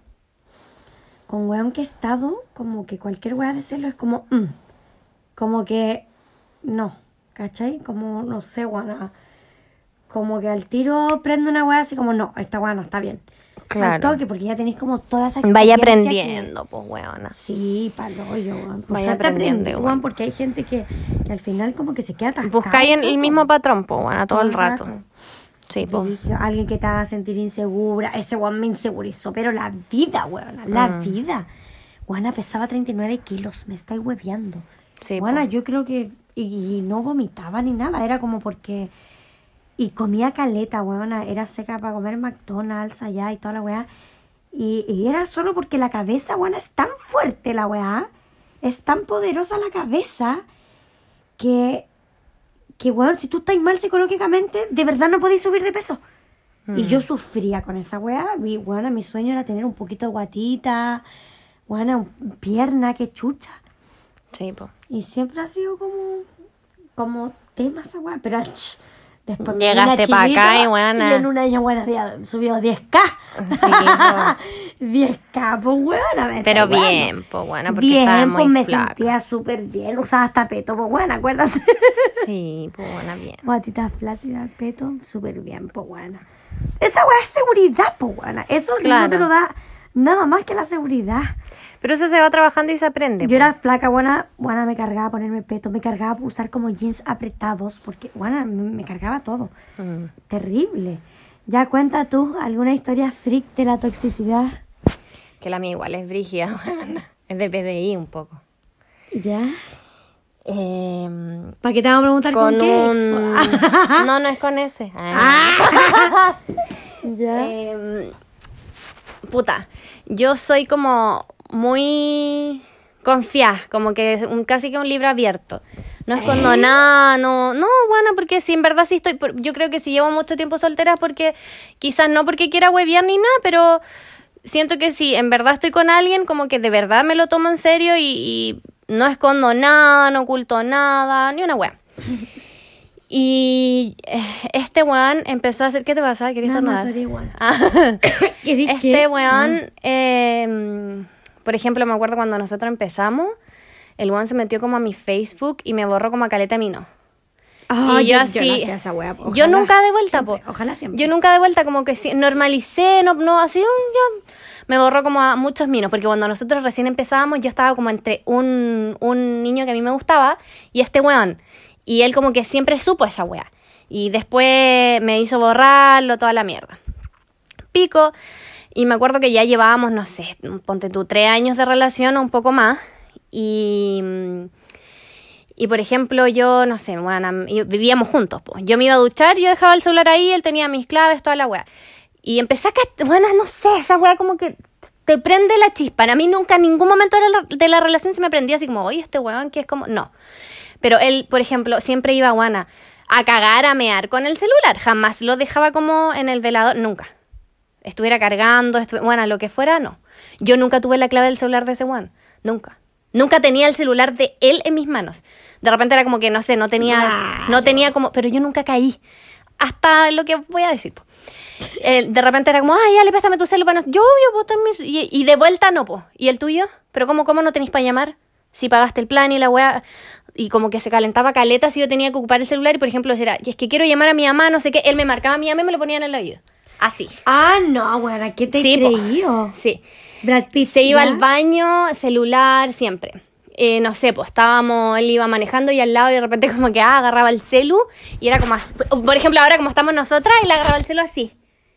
con weón que he estado, como que cualquier weá de celo es como mm, como que no, ¿cachai? Como no sé, weá, como que al tiro prende una weá así como no, esta weá no está bien. Claro. Al toque, porque ya tenéis como toda esa Vaya experiencia que- aprendiendo, pues, weona. Sí, palo yo. Por Vaya aprendiendo weón, porque hay gente que, que al final como que se queda atascada. Buscáis en el weón. mismo patrón, pues, weona, todo Todo el el rato. rato. Sí, pues. Alguien que te haga sentir insegura. Ese weón me insegurizó, pero la vida, weón, la Mm. vida. Juana pesaba 39 kilos, me estáis hueveando. Sí, Juana, po. yo creo que. Y, y no vomitaba ni nada, era como porque. Y comía caleta, weona. Era seca para comer McDonald's allá y toda la weá. Y, y era solo porque la cabeza, weona, es tan fuerte la weá. Es tan poderosa la cabeza que. Que, weón, si tú estás mal psicológicamente, de verdad no podéis subir de peso. Y Mm. yo sufría con esa weá. Y, weona, mi sueño era tener un poquito de guatita. Weona, pierna, que chucha. Sí, pues. Y siempre ha sido como, como tema esa weá, pero después Llegaste vine pa' acá y, weona. Y en un año, weona, había subido 10k. Sí, po. 10k, pues weona. me Pero bien, pues, weona, porque Bien, estaba muy pues me flaca. sentía súper bien. Usaba hasta peto, pues weona, acuérdate. Sí, pues, buena, bien. Guatita flácida, peto, súper bien, pues weona. Esa weá es seguridad, pues weona. Eso no Claro. te lo da nada más que la seguridad. Pero eso se va trabajando y se aprende. Yo po. era flaca, buena, buena, me cargaba ponerme peto, me cargaba usar como jeans apretados, porque, buena, me, cargaba todo. Mm. Terrible. Ya cuenta tú alguna historia freak de la toxicidad. Que la mía igual es brígida. Es de PDI un poco. ¿Ya? Eh, ¿Para qué te vamos a preguntar con, con qué un... No, no es con ese. Ah. ¿Ya? Eh, puta, yo soy como muy confiada, como que es un, casi que un libro abierto. No escondo nada, no, no, bueno, porque si en verdad sí estoy, por- yo creo que si llevo mucho tiempo soltera es porque, quizás no porque quiera huevear ni nada, pero siento que si en verdad estoy con alguien, como que de verdad me lo tomo en serio y, y no escondo nada, no oculto nada, ni una wea. Y eh, este weón empezó a hacer, ¿qué te pasa? ¿Querías Nada más, estornudar? tú eres igual. Ah. ¿Querés Este weón, eh, por ejemplo, me acuerdo cuando nosotros empezamos, el weón se metió como a mi Facebook y me borró como a caleta mi no. Ah, y yo, así, no hacía esa wea, yo nunca de vuelta, siempre, po. Ojalá siempre. Yo nunca de vuelta, como que sí, normalicé, no, no, así, ya. Me borró como a muchos minos, porque cuando nosotros recién empezábamos, yo estaba como entre un, un niño que a mí me gustaba y este weón. Y él como que siempre supo esa wea. Y después me hizo borrarlo, toda la mierda. Pico. Y me acuerdo que ya llevábamos, no sé, ponte tú, tres años de relación o un poco más. Y, Y por ejemplo, yo, no sé, bueno, vivíamos juntos. po. Yo me iba a duchar, yo dejaba el celular ahí, él tenía mis claves, toda la weá. Y empecé a... Bueno, no sé, esa weá como que te prende la chispa. A mí nunca, en ningún momento de la, relación se me prendía así como, oye, este weón que es como... No. Pero él, por ejemplo, siempre iba, Juana, a cagar, a mear con el celular. Jamás lo dejaba como en el velador, nunca. Estuviera cargando, estu- bueno, lo que fuera, no. Yo nunca tuve la clave del celular de ese weón. Nunca. Nunca tenía el celular de él en mis manos. De repente era como que, no sé, no tenía, Claro. no tenía como, pero yo nunca caí. Hasta lo que voy a decir. po. Eh, de repente era como, ay, dale, préstame tu celular. Yo, obvio, pues, ten mi- y, y de vuelta no, po. ¿Y el tuyo? ¿Pero cómo, cómo no tenéis para llamar? Si pagaste el plan y la weá. Y como que se calentaba caleta si yo tenía que ocupar el celular. Y por ejemplo, y es que quiero llamar a mi mamá, no sé qué. Él me marcaba a mi mamá y me lo ponía en el oído. Así. Ah, no, bueno, ¿qué te Sí, po. creí? Sí. Brad Pitt. Se iba ¿ya? al baño, celular, siempre. Eh, no sé, pues estábamos, él iba manejando y al lado y de repente como que ah, agarraba el celu y era como así. Por ejemplo, ahora como estamos nosotras, él agarraba el celu así.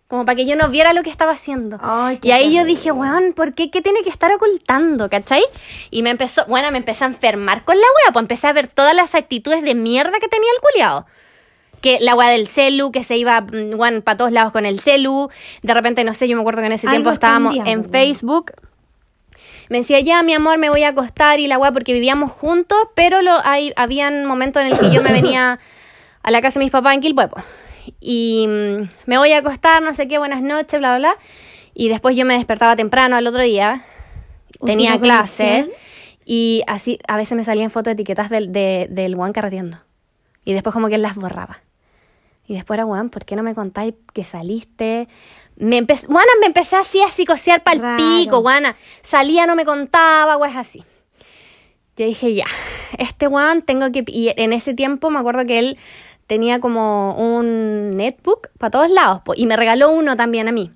Como para que yo no viera lo que estaba haciendo. Ay, y ahí yo dije, weón, ¿por qué? ¿Qué tiene que estar ocultando? ¿Cachai? Y me empezó, bueno, me empecé a enfermar con la wea, pues empecé a ver todas las actitudes de mierda que tenía el culiado. Que la wea del celu, que se iba, para todos lados con el celu. De repente, no sé, yo me acuerdo que en ese Algo tiempo estábamos en Facebook. Me decía, ya, mi amor, me voy a acostar y la weá, porque vivíamos juntos, pero lo, hay, habían momentos en el que yo me venía a la casa de mis papás en Quilpuepo. Y mm, me voy a acostar, no sé qué, buenas noches, bla, bla, bla. Y después yo me despertaba temprano al otro día, tenía clase, conexión. y así a veces me salían fotos etiquetas del, de, del guan carreteando. Y después como que él las borraba. Y después era, Juan, ¿por qué no me contáis que saliste? Me empecé, Juana, me empecé así a psicosear pa'l Raro. pico, Juana. Salía, no me contaba, weas así. Yo dije, ya, este Juan tengo que... Y en ese tiempo me acuerdo que él tenía como un netbook para todos lados, po, y me regaló uno también a mí.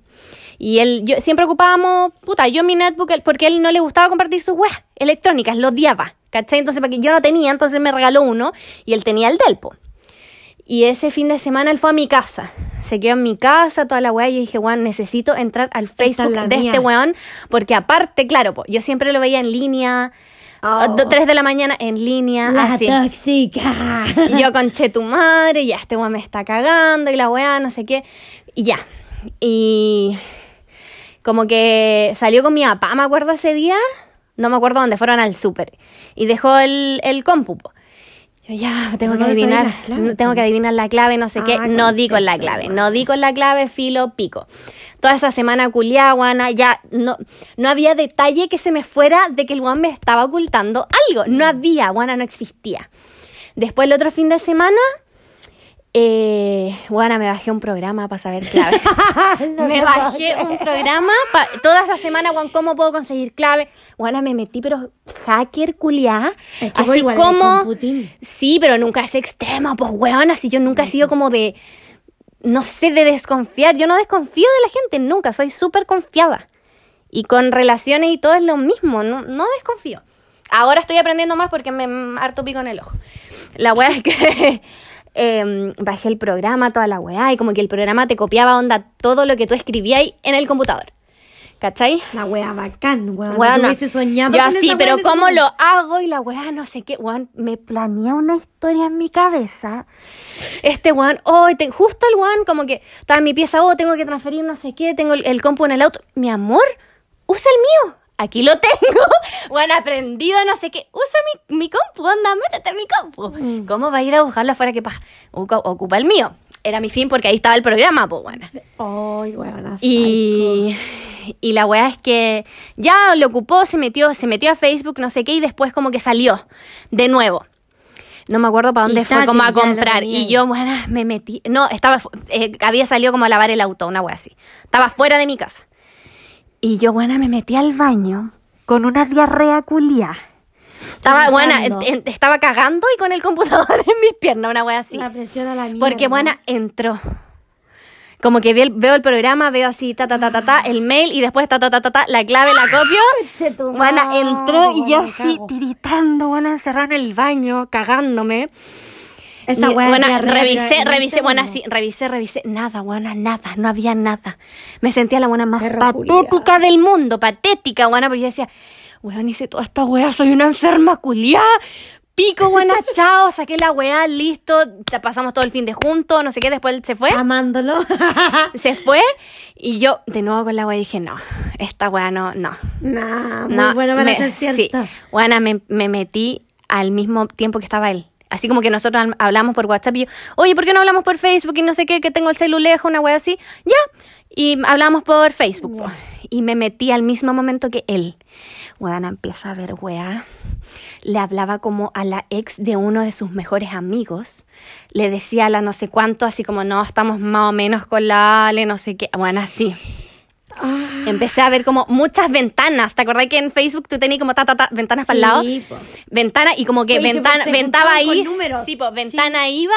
Y él, yo siempre ocupábamos, puta, yo mi netbook, él- porque él no le gustaba compartir sus weas electrónicas, lo odiaba, ¿cachai? Entonces, para que yo no tenía, entonces me regaló uno, y él tenía el del, po. Y ese fin de semana él fue a mi casa. Se quedó en mi casa, toda la weá. Y yo dije, weón, necesito entrar al es Facebook de mía. este weón. Porque aparte, claro, po, yo siempre lo veía en línea. Oh. de la mañana en línea. La así. tóxica. Y yo conché tu madre, ya este weón me está cagando y la weá, no sé qué. Y ya. Y como que salió con mi papá, me acuerdo ese día. No me acuerdo dónde fueron al súper. Y dejó el, el compu. po. Yo ya tengo No que adivinar. tengo que adivinar la clave, no sé qué. Ah, No di con la clave. No di con la clave, filo, pico. Toda esa semana culiá, guana, ya no, no había detalle que se me fuera de que el guan me estaba ocultando algo. No había, guana, no existía. Después el otro fin de semana, eh, guana, me bajé un programa para saber clave. No me bajé un programa pa- toda esa semana, Juan, ¿cómo puedo conseguir clave? Guana, me metí, pero hacker culiá. Es que así igual como. Sí, pero nunca es extremo, pues, weón. Así yo nunca he sido como de. No sé, de desconfiar. Yo no desconfío de la gente, nunca. Soy súper confiada. Y con relaciones y todo es lo mismo. No, no desconfío. Ahora estoy aprendiendo más porque me harto pico en el ojo. La weá es que em, bajé el programa, toda la weá, y como que el programa te copiaba onda todo lo que tú escribías en el computador. ¿Cachai? La wea bacán, weón. Yo soñado así, pero ¿cómo lo hago? Y la weá, no sé qué, weón, me planea una historia en mi cabeza. Este weón, oh, te- justo el weón, como que estaba en mi pieza, oh, tengo que transferir no sé qué, tengo el, el compu en el auto. Mi amor, usa el mío. Aquí lo tengo. Bueno, aprendido no sé qué. Usa mi, mi compu, anda, métete en mi compu. Mm. ¿Cómo va a ir a buscarlo afuera que paja? Ocu- Ocupa el mío. Era mi fin porque ahí estaba el programa, pues bueno. Ay, weona, Y, y la weá es que ya lo ocupó, se metió, se metió a Facebook, no sé qué, y después como que salió de nuevo. No me acuerdo para dónde Y fue como a comprar. Y yo, bueno, me metí. No, estaba, eh, había salido como a lavar el auto, una wea así. Estaba fuera de mi casa. Y yo, buena, me metí al baño con una diarrea culia. Estaba, buena, estaba cagando y con el computador en mis piernas, una wea así. La presión a la mierda. Porque, buena, entró. Como que veo el, veo el programa, veo así, ta, ta, ta, ta, ta, el mail y después, ta, ta, ta, ta, ta, la clave la copio. Buena, entró y yo así, tiritando, buena, encerrada en el baño, cagándome. Esa buena, revisé, revisé, buena, sí, revisé, revisé, nada, buena, nada, no había nada. Me sentía la buena más patética del mundo, patética, buena, porque yo decía, weón, hice toda esta wea, soy una enferma culiá. pico, buena, chao, saqué la weá, listo, pasamos todo el fin de juntos, no sé qué, después él se fue, Amándolo. se fue, y yo de nuevo con la weá dije, no, esta weá no, no. nah, muy no, bueno para me- ser Sí, cierto. buena, me, me metí al mismo tiempo que estaba él. Así como que nosotros hablamos por WhatsApp y yo, oye, ¿por qué no hablamos por Facebook y no sé qué, que tengo el celu lejos, una weá así? Ya, y hablamos por Facebook. Y me metí al mismo momento que él. Weana empieza a ver weá. Le hablaba como a la ex de uno de sus mejores amigos. Le decía a la no sé cuánto, así como, no, estamos más o menos con la Ale, no sé qué. Bueno, así. Ah, Empecé a ver como muchas ventanas. ¿Te acordás que en Facebook tú tenías como ta, ta, ta, ventanas para el lado? Sí, po. Ventana y como que Oye, ventana, ventaba ahí. números. Sí, pues ventana iba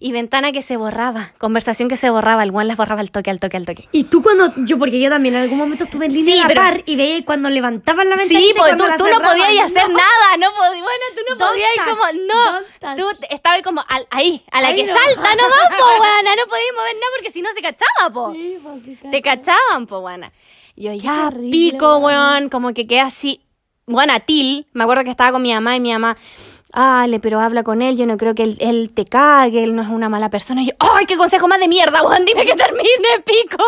y ventana que se borraba. Conversación que se borraba. El one las borraba al toque, al toque, al toque. Y tú cuando, yo porque yo también en algún momento estuve en línea Sí, a la par y veía cuando levantaban la ventana. Sí, porque tú, tú no podías hacer nada, no podías, bueno, tú no Don't podías ir touch, como, no, tú estabas como al- ahí, a la Ahí que no. salta nomás, po, buena, no podías mover nada porque si no se cachaba, po. Te cachaban, po, buena. Yo ya, pico, weón. weón, como que quedé así, buena, til, me acuerdo que estaba con mi mamá y mi mamá, Ale, pero habla con él, yo no creo que él, él te cague, él no es una mala persona. Y yo, ¡ay, qué consejo más de mierda, weón! Dime que termine, pico.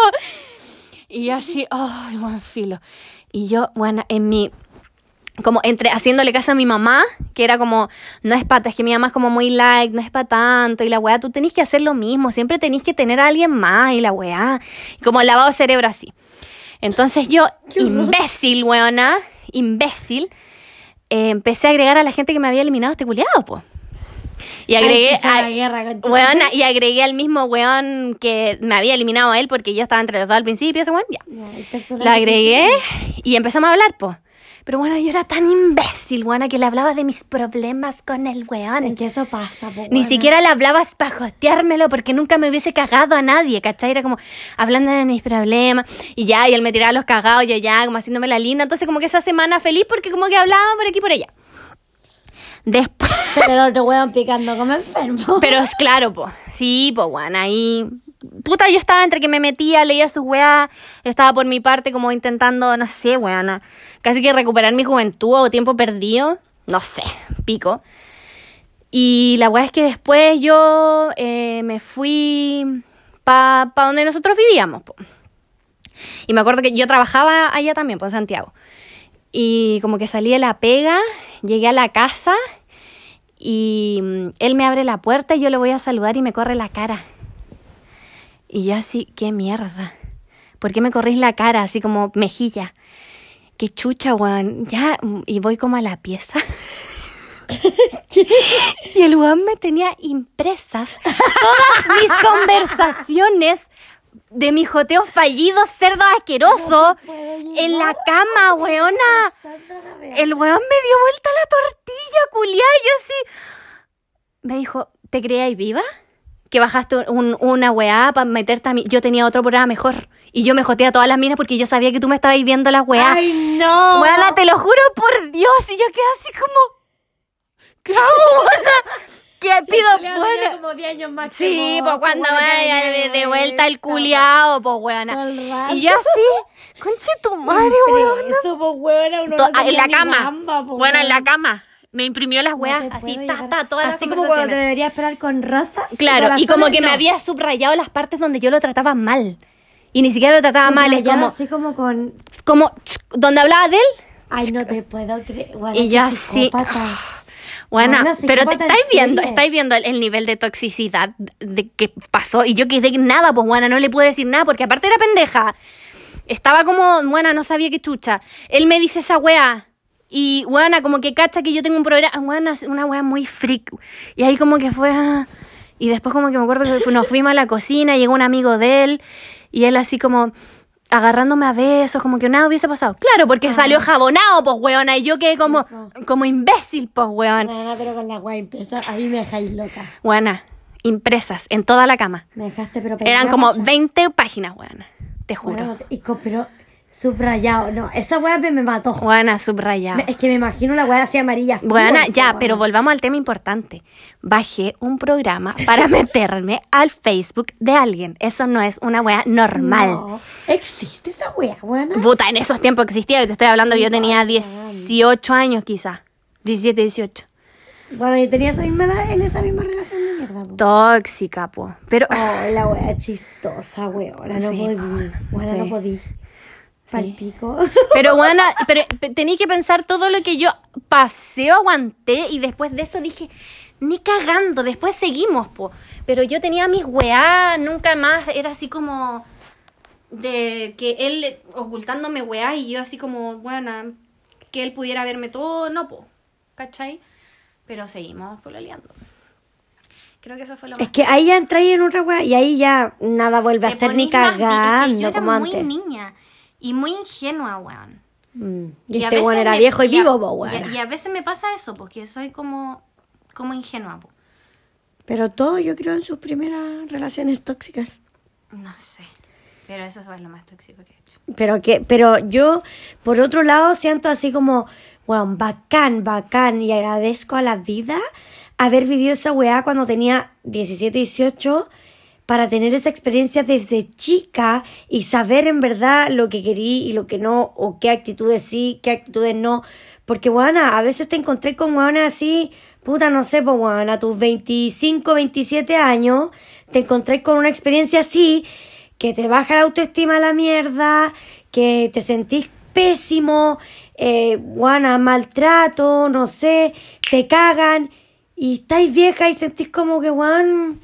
Y así, ¡ay, buen filo! Y yo, bueno, en mi como entre haciéndole caso a mi mamá, que era como, no es pata, es que mi mamá es como muy like, no es para tanto, y la weá, tú tenés que hacer lo mismo, siempre tenés que tener a alguien más, y la weá, como lavado de cerebro así. Entonces yo, imbécil, weona, imbécil, eh, empecé a agregar a la gente que me había eliminado este culiado, po. Y agregué, a- weona, y agregué al mismo weón que me había eliminado a él porque yo estaba entre los dos al principio, ese weón, ya. La agregué y empezamos a hablar, po. Pero bueno, yo era tan imbécil, buena, que le hablaba de mis problemas con el En weón. que eso pasa, po, Ni siquiera le hablabas para joteármelo porque nunca me hubiese cagado a nadie, ¿cachai? Era como hablando de mis problemas y ya, y él me tiraba los cagados, yo ya, como haciéndome la linda. Entonces, como que esa semana feliz porque como que hablaban por aquí y por allá. Después. Pero el otro weón picando como enfermo. Pero es claro, po. Sí, po, weón, ahí. Puta, yo estaba entre que me metía, leía sus weas, estaba por mi parte como intentando, no sé, weón, casi que recuperar mi juventud o tiempo perdido, no sé, pico. Y la wea es que después yo eh, me fui pa, pa donde nosotros vivíamos. Y me acuerdo que yo trabajaba allá también, po, en Santiago. Y como que salí de la pega, llegué a la casa y mm, él me abre la puerta y yo le voy a saludar y me corre la cara. Y yo así, qué mierda. ¿Por qué me corrís la cara así como mejilla? Qué chucha, weón. Ya, y voy como a la pieza. Y el weón me tenía impresas todas mis conversaciones de mi joteo fallido, cerdo asqueroso, en la cama, weona. El weón me dio vuelta la tortilla, culiá, y yo así. Me dijo, ¿te creáis viva? Que bajaste un- una weá para meterte a mí. Yo tenía otro programa mejor. Y yo me joteé a todas las minas porque yo sabía que tú me estabas viendo las weá. ¡Ay, no! Weona, te lo juro por Dios. Y yo quedé así como. ¿Qué hago, weona? ¿Qué pido? Tenía como 10 años más que Sí, vos, pues cuando vaya de, de vuelta el culiao, pues weona. Y yo así, conche tu madre, weona. Eso, pues, weona, uno no en tenía la cama. gamba, bueno, en la cama. Me imprimió las weas, así, ta, ta, todas las Así como cuando te debería esperar con rosas. Claro, y como que me había subrayado las partes donde yo lo trataba mal. Y ni siquiera lo trataba mal, es como, Así como con... como, donde hablaba de él, Ay, no te puedo creer. Weona, y yo así. psicópata. Bueno, pero te estáis viendo, estáis viendo el, el nivel de toxicidad de que pasó. Y yo quedé nada, pues buena, no le pude decir nada, porque aparte era pendeja. Estaba como, buena, no sabía qué chucha. Él me dice esa wea. Y buena, como que cacha que yo tengo un programa. Buena, una wea muy freak. Y ahí como que fue. ah. Y después como que me acuerdo que nos fuimos a la cocina, llegó un amigo de él. Y él así como agarrándome a besos, como que nada hubiese pasado. Claro, porque salió jabonado, pues weona. Y yo quedé como, como imbécil, pues weón. Weona, pero con la guay impresa, ahí me dejáis loca. Buena, impresas en toda la cama. Me dejaste, pero Eran como ya. 20 páginas, buena. Te juro. Y pero subrayado. No, esa weá me, me mató. Buena, subrayado. Es que me imagino una weá así amarilla. Buena, full, ya, pero volvamos al tema importante. Bajé un programa para meterme al Facebook de alguien. Eso no es una wea normal. No. ¿Existe esa weá, weona? Puta, en esos tiempos existía, y te estoy hablando, yo tenía 18 años quizás. 17, 18. Bueno, yo tenía esa misma edad en esa misma relación de mierda. po. Tóxica, po. Pero. Oh, la wea chistosa, weona. No Sí, podí. no podí. Palpico. Pero, bueno, pero pe- tenéis que pensar todo lo que yo pasé o aguanté y después de eso dije, ni cagando, después seguimos, po. Pero yo tenía mis weá, nunca más, era así como de que él ocultándome weá y yo así como, bueno, que él pudiera verme todo, no, po. ¿Cachai? Pero seguimos pololeando. Creo que eso fue lo más Es que ahí ya entráis en otra wea y ahí ya nada vuelve a ser ni cagando yo era como muy antes. niña y muy ingenua, weón. Mm. Y este weón era me- viejo y, y a- vivo, y a- weona. Y, a veces me pasa eso, porque soy como, como ingenua, po. Pero todo yo creo en sus primeras relaciones tóxicas. No sé. Pero eso es lo más tóxico que he hecho. Pero que, pero yo, por otro lado, siento así como, weón, bacán, bacán, y agradezco a la vida haber vivido esa weá cuando tenía 17, 18, para tener esa experiencia desde chica y saber en verdad lo que querí y lo que no, o qué actitudes sí, qué actitudes no. Porque, weona, a veces te encontré con weonas así, puta, no sé, pues, weona, a tus 25, 27 años, te encontré con una experiencia así, que te baja la autoestima a la mierda, que te sentís pésimo, eh, guana, maltrato, no sé, te cagan y estáis vieja y sentís como que, guan,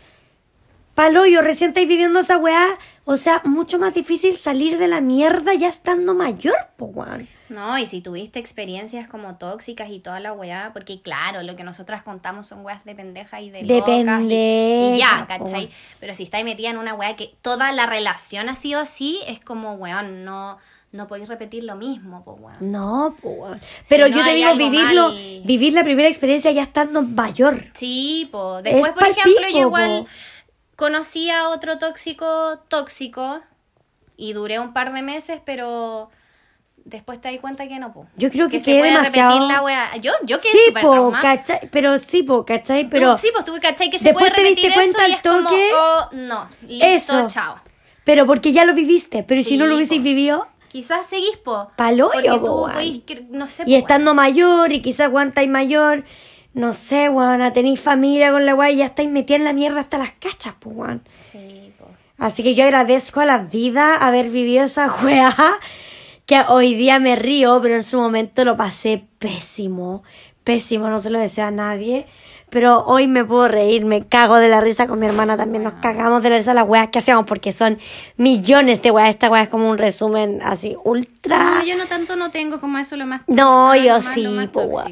palo, yo recién estáis viviendo esa weá, o sea, mucho más difícil salir de la mierda ya estando mayor, po, guan. No, y si tuviste experiencias como tóxicas y toda la weá, porque claro, lo que nosotras contamos son weas de pendeja y de, De locas y- y, pendeja, ya, po. ¿cachai? Pero si estáis metida en una weá que toda la relación ha sido así, es como, weón, no, no podéis repetir lo mismo, pues weón. No, po, guan. Pero no yo te digo, vivirlo, vivir la primera experiencia ya estando mayor. Sí, po. Después, Es por ejemplo, palpico, yo igual po. Conocí a otro tóxico tóxico y duré un par de meses, pero después te das cuenta que no, po. Yo creo que se quedé puede demasiado- repetir la wea. Yo, yo quedé sí, súper po. ¿cachai? Pero sí, po, ¿cachai? Tú- Pero... sí, pues tuve cachai que se después puede te repetir diste cuenta eso al es como, toque. oh, no, listo, Eso. chao. Pero porque ya lo viviste, pero si Sí, no lo hubieseis po. vivido Quizás seguís, po. Pa'l Porque hoyo, tú po, podís, no sé, y po, estando mayor y quizás aguantáis mayor, no sé, weón, tenéis familia con la weá y ya estáis metida en la mierda hasta las cachas, pues, weón. Sí, po. Así que yo agradezco a la vida haber vivido esa weá, que hoy día me río, pero en su momento lo pasé pésimo, pésimo, no se lo deseo a nadie. Pero hoy me puedo reír, me cago de la risa con mi hermana también, nos cagamos de la risa las weas que hacíamos porque son millones de weas, esta wea es como un resumen así ultra... No, yo no tanto no tengo como eso lo más. No, lo yo más- sí, más.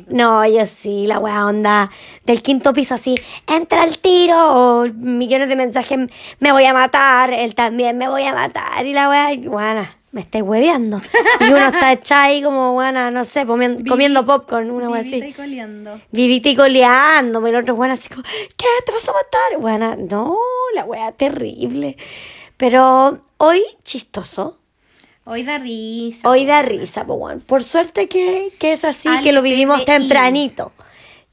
No, yo sí, la weá onda del quinto piso así, entra al tiro, o millones de mensajes, me voy a matar, él también me voy a matar, y la weá, y, weona, me estáis hueveando. Y uno está echado ahí como, weona, no sé, comiendo, comiendo popcorn, una weá Vivita y así. coleando. Vivita y coleando, el otro weón así como, ¿qué? ¿Te vas a matar? Weona, no, la weá terrible. Pero hoy, chistoso. Hoy da risa. Hoy da risa, po, weón. Por suerte que, que es así, que lo vivimos PDI. tempranito.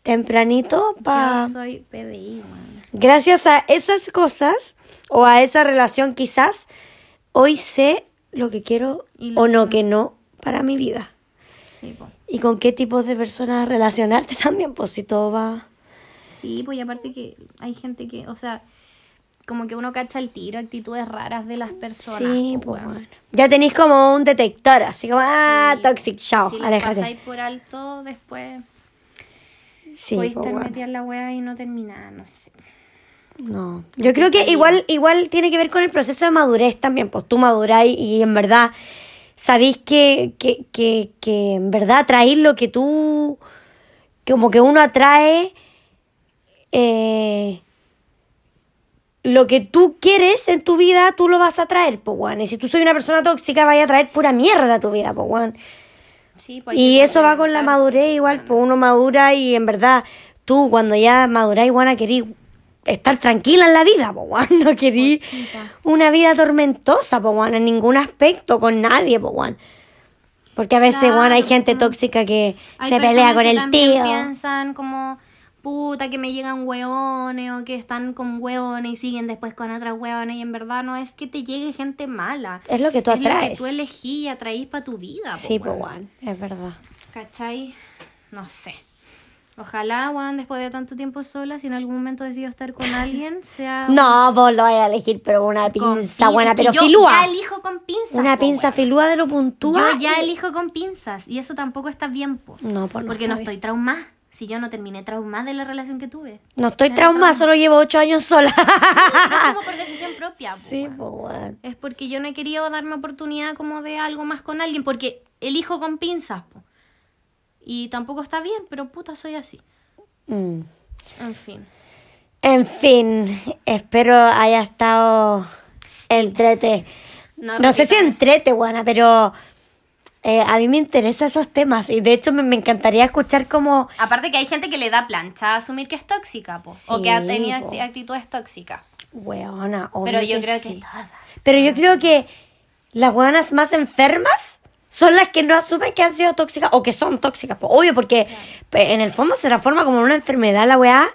Tempranito, pa... Yo soy PDI, weón. Gracias a esas cosas, o a esa relación quizás, hoy sé lo que quiero o no que no para mi vida. Sí, po. Y con qué tipos de personas relacionarte también, pues si todo va... Sí, pues y aparte que hay gente que, o sea, como que uno cacha el tiro, actitudes raras de las personas. Sí, pues bueno. Ya tenéis como un detector, así como, ah, Sí. toxic, chao, Si pasáis por alto, después Sí, podéis pues bueno. la wea y no terminar, no sé. No, yo creo que igual, igual tiene que ver con el proceso de madurez también, pues tú maduráis y en verdad sabéis que, que, que, que en verdad atraer lo que tú, como que uno atrae eh, lo que tú quieres en tu vida, tú lo vas a traer, pues. Y si tú soy una persona tóxica, vaya a traer pura mierda a tu vida, pues. Sí, pues Y eso va con la madurez igual, weón. pues uno madura y en verdad tú cuando ya maduráis, bueno, querís estar tranquila en la vida, bueno, no Pochita. una vida tormentosa, bueno, en ningún aspecto, con nadie, bueno. Porque a veces, Claro, hay gente tóxica que Hay se pelea con que el tío. piensan como, puta, que me llegan hueones o que están con hueones y siguen después con otras hueones y en verdad no es que te llegue gente mala. Es lo que tú Es lo que atraes. tú elegí y atraís para tu vida. Sí, po, es verdad. ¿Cachai? No sé. Ojalá, Juan, después de tanto tiempo sola, si en algún momento decido estar con alguien, sea... No, vos lo vais a elegir, pero una pinza pin- buena, pero yo filúa. ya elijo con pinzas. Una po, pinza weón. filúa de lo puntúa. Yo ya elijo con pinzas y eso tampoco está bien, po. No, pues no Porque no estoy traumada. Si yo no terminé traumada de la relación que tuve. No estoy traumada, trauma. solo llevo ocho años sola. Es como por decisión propia, po, sí, pues, weón. Es porque yo no he querido darme oportunidad como de algo más con alguien, porque elijo con pinzas, po. Y tampoco está bien, pero puta, soy así. Mm. En fin. En fin, espero haya estado entrete. No, No, sé si entrete, buena, pero eh, a mí me interesan esos temas y de hecho me, me encantaría escuchar como... Aparte que hay gente que le da plancha a asumir que es tóxica, po. o que ha tenido actitudes tóxicas. Weona, obvio Pero yo creo sí. que todas. Pero yo creo que las weonas más enfermas son las que no asumen que han sido tóxicas o que son tóxicas. po. Obvio, porque en el fondo se transforma como en una enfermedad la weá.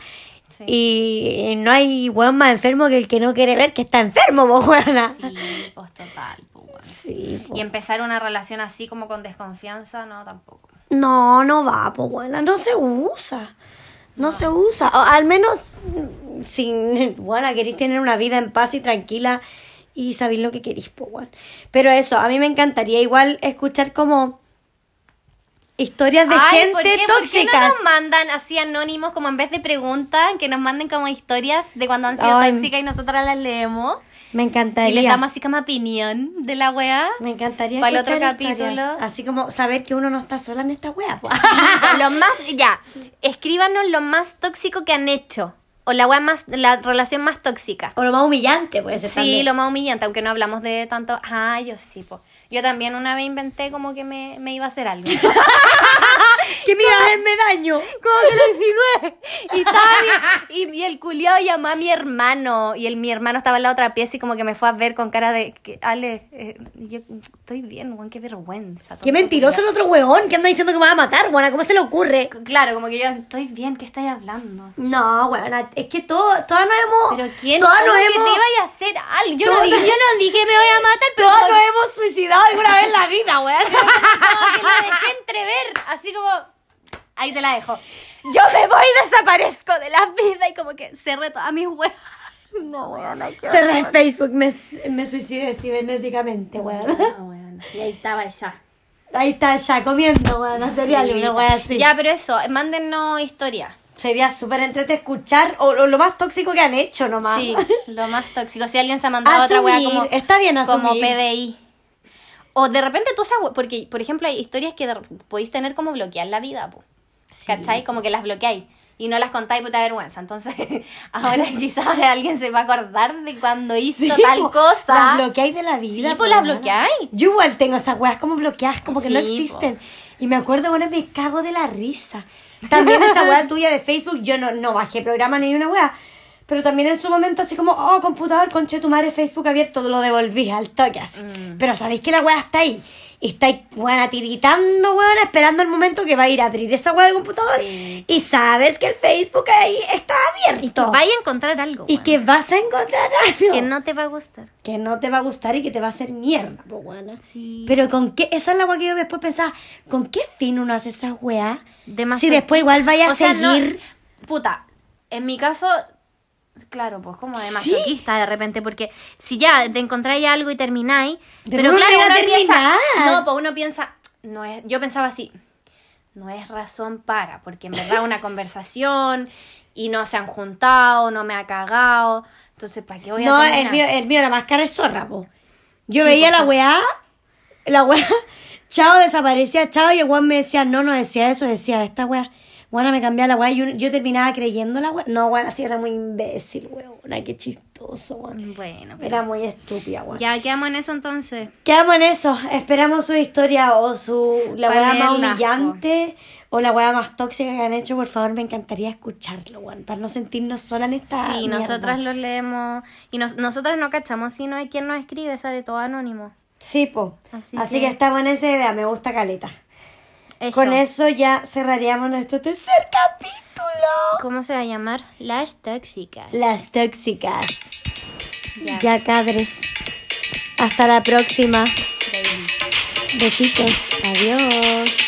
Sí. Y no hay weón más enfermo que el que no quiere ver que está enfermo, po, weona. Sí, pues total, po, weón. Sí, po. Y empezar una relación así como con desconfianza, no, tampoco. No, no va, pues buena, no se usa. No, se usa. O al menos, sin, bueno, queréis tener una vida en paz y tranquila y sabéis lo que queréis, pues bueno. Pero eso, a mí me encantaría igual escuchar como historias de Ay, ¿por gente? ¿Por qué tóxicas. no nos mandan así anónimos como en vez de preguntas, que nos manden como historias de cuando han sido Ay. tóxicas y nosotras las leemos? Me Y encantaría. les damos así como opinión de la weá. Me encantaría Para el otro capítulo. historias, Así como saber que uno no está sola en esta wea. lo más, ya, escríbanos lo más tóxico que han hecho. O la weá más, la relación más tóxica. o lo más humillante puede ser Sí, también. lo más humillante, aunque no hablamos de tanto. Ah, yo sí, po. Yo también una vez inventé como que me, me iba a hacer algo. Que me iba a hacerme daño. como que lo insinué. Y, estaba mi- y, y el culiao llamó a mi hermano. Y el, mi hermano estaba en la otra pieza y como que me fue a ver con cara de. Que, Ale, eh, yo estoy bien, weón, qué vergüenza. Qué mentiroso el otro weón que anda diciendo que me va a matar, buena. ¿Cómo se le ocurre? Claro, como que yo estoy bien, ¿qué estáis hablando? No, bueno, es que todo, todas nos hemos. Pero quién Todas nos que hemos. te iba a hacer algo. Yo no, dije, yo no dije me voy a matar, pero Todas nos hemos suicidado alguna vez en la vida, weón. como que lo dejé entrever, así como... Ahí te la dejo. Yo me voy y desaparezco de la vida y como que cerré todas mis huevas. No, weón, que... Cerré Facebook, me, me suicidé cibernéticamente, weón. Y ahí estaba ya. Ahí está ya comiendo, weón. Sería una weón así. Ya, pero eso, mándennos historia. Sería súper entrete escuchar o, o lo más tóxico que han hecho nomás. Sí, lo más tóxico. Si alguien se ha mandado otra wea Asumir, como, está bien como asumir. PDI. O de repente tú sabes, porque por ejemplo hay historias que podéis tener como bloquear la vida, po. ¿Cachai? Como que las bloqueáis y no las contáis por vergüenza. Entonces, ahora quizás alguien se va a acordar de cuando hizo Sí, tal po, cosa. Las bloqueáis de la vida. Sí, po, pues las bloqueáis. Yo igual tengo esas weas como bloqueadas, como que no Sí, po. existen. Y me acuerdo, bueno, me cago de la risa. También esa wea tuya de Facebook, yo no, no bajé programa ni una wea. Pero también en su momento así como, oh, computador, conche tu madre, Facebook abierto, lo devolví al toque así. Mm. Pero sabéis que la wea está ahí. Y estáis, weona, tiritando, weona, esperando el momento que va a ir a abrir esa wea de computador. Sí. Y sabes que el Facebook ahí está abierto. Vaya a encontrar algo. Y weón, que vas a encontrar algo que no te va a gustar. que no te va a gustar y que te va a hacer mierda. Sí. Pero con qué, esa es la weá que yo después pensaba, ¿con qué fin uno hace esa weá? Si después igual vaya a O sea, no- seguir. puta, en mi caso, claro, pues como de masoquista de repente, porque si ya te encontráis algo y termináis, Pero claro, no uno piensa, no, pues uno piensa, no es, yo pensaba así, no es razón para, porque en verdad una conversación y no se han juntado, no me ha cagado, entonces ¿para qué voy No, a el terminar? mío, el mío era más cara de zorra, po. Yo Sí, veía po, la po. weá, la weá, chao, desaparecía, chao, y el weón me decía, no, no decía eso, decía esta weá. Bueno, me cambiaba la weá y yo, yo terminaba creyendo la weá. No, weón, así era muy imbécil, weón. Qué chistoso, weón. Bueno, pero Era muy estúpida, weón. ya quedamos en eso entonces. Quedamos en eso. Esperamos su historia o su la weá más humillante o la weá más tóxica que han hecho. Por favor, me encantaría escucharlo, weón. Para no sentirnos sola en esta. Sí, mierda. nosotras los leemos y nos, nosotras no cachamos si no hay quien nos escribe, sale todo anónimo. Sí, po. Así, Así que... que- estamos en esa idea. Me gusta caleta. Eso. Con eso ya cerraríamos nuestro tercer capítulo. ¿Cómo se va a llamar? Las tóxicas. Las tóxicas. Ya. Ya, cabres. Hasta la próxima. Besitos. Adiós.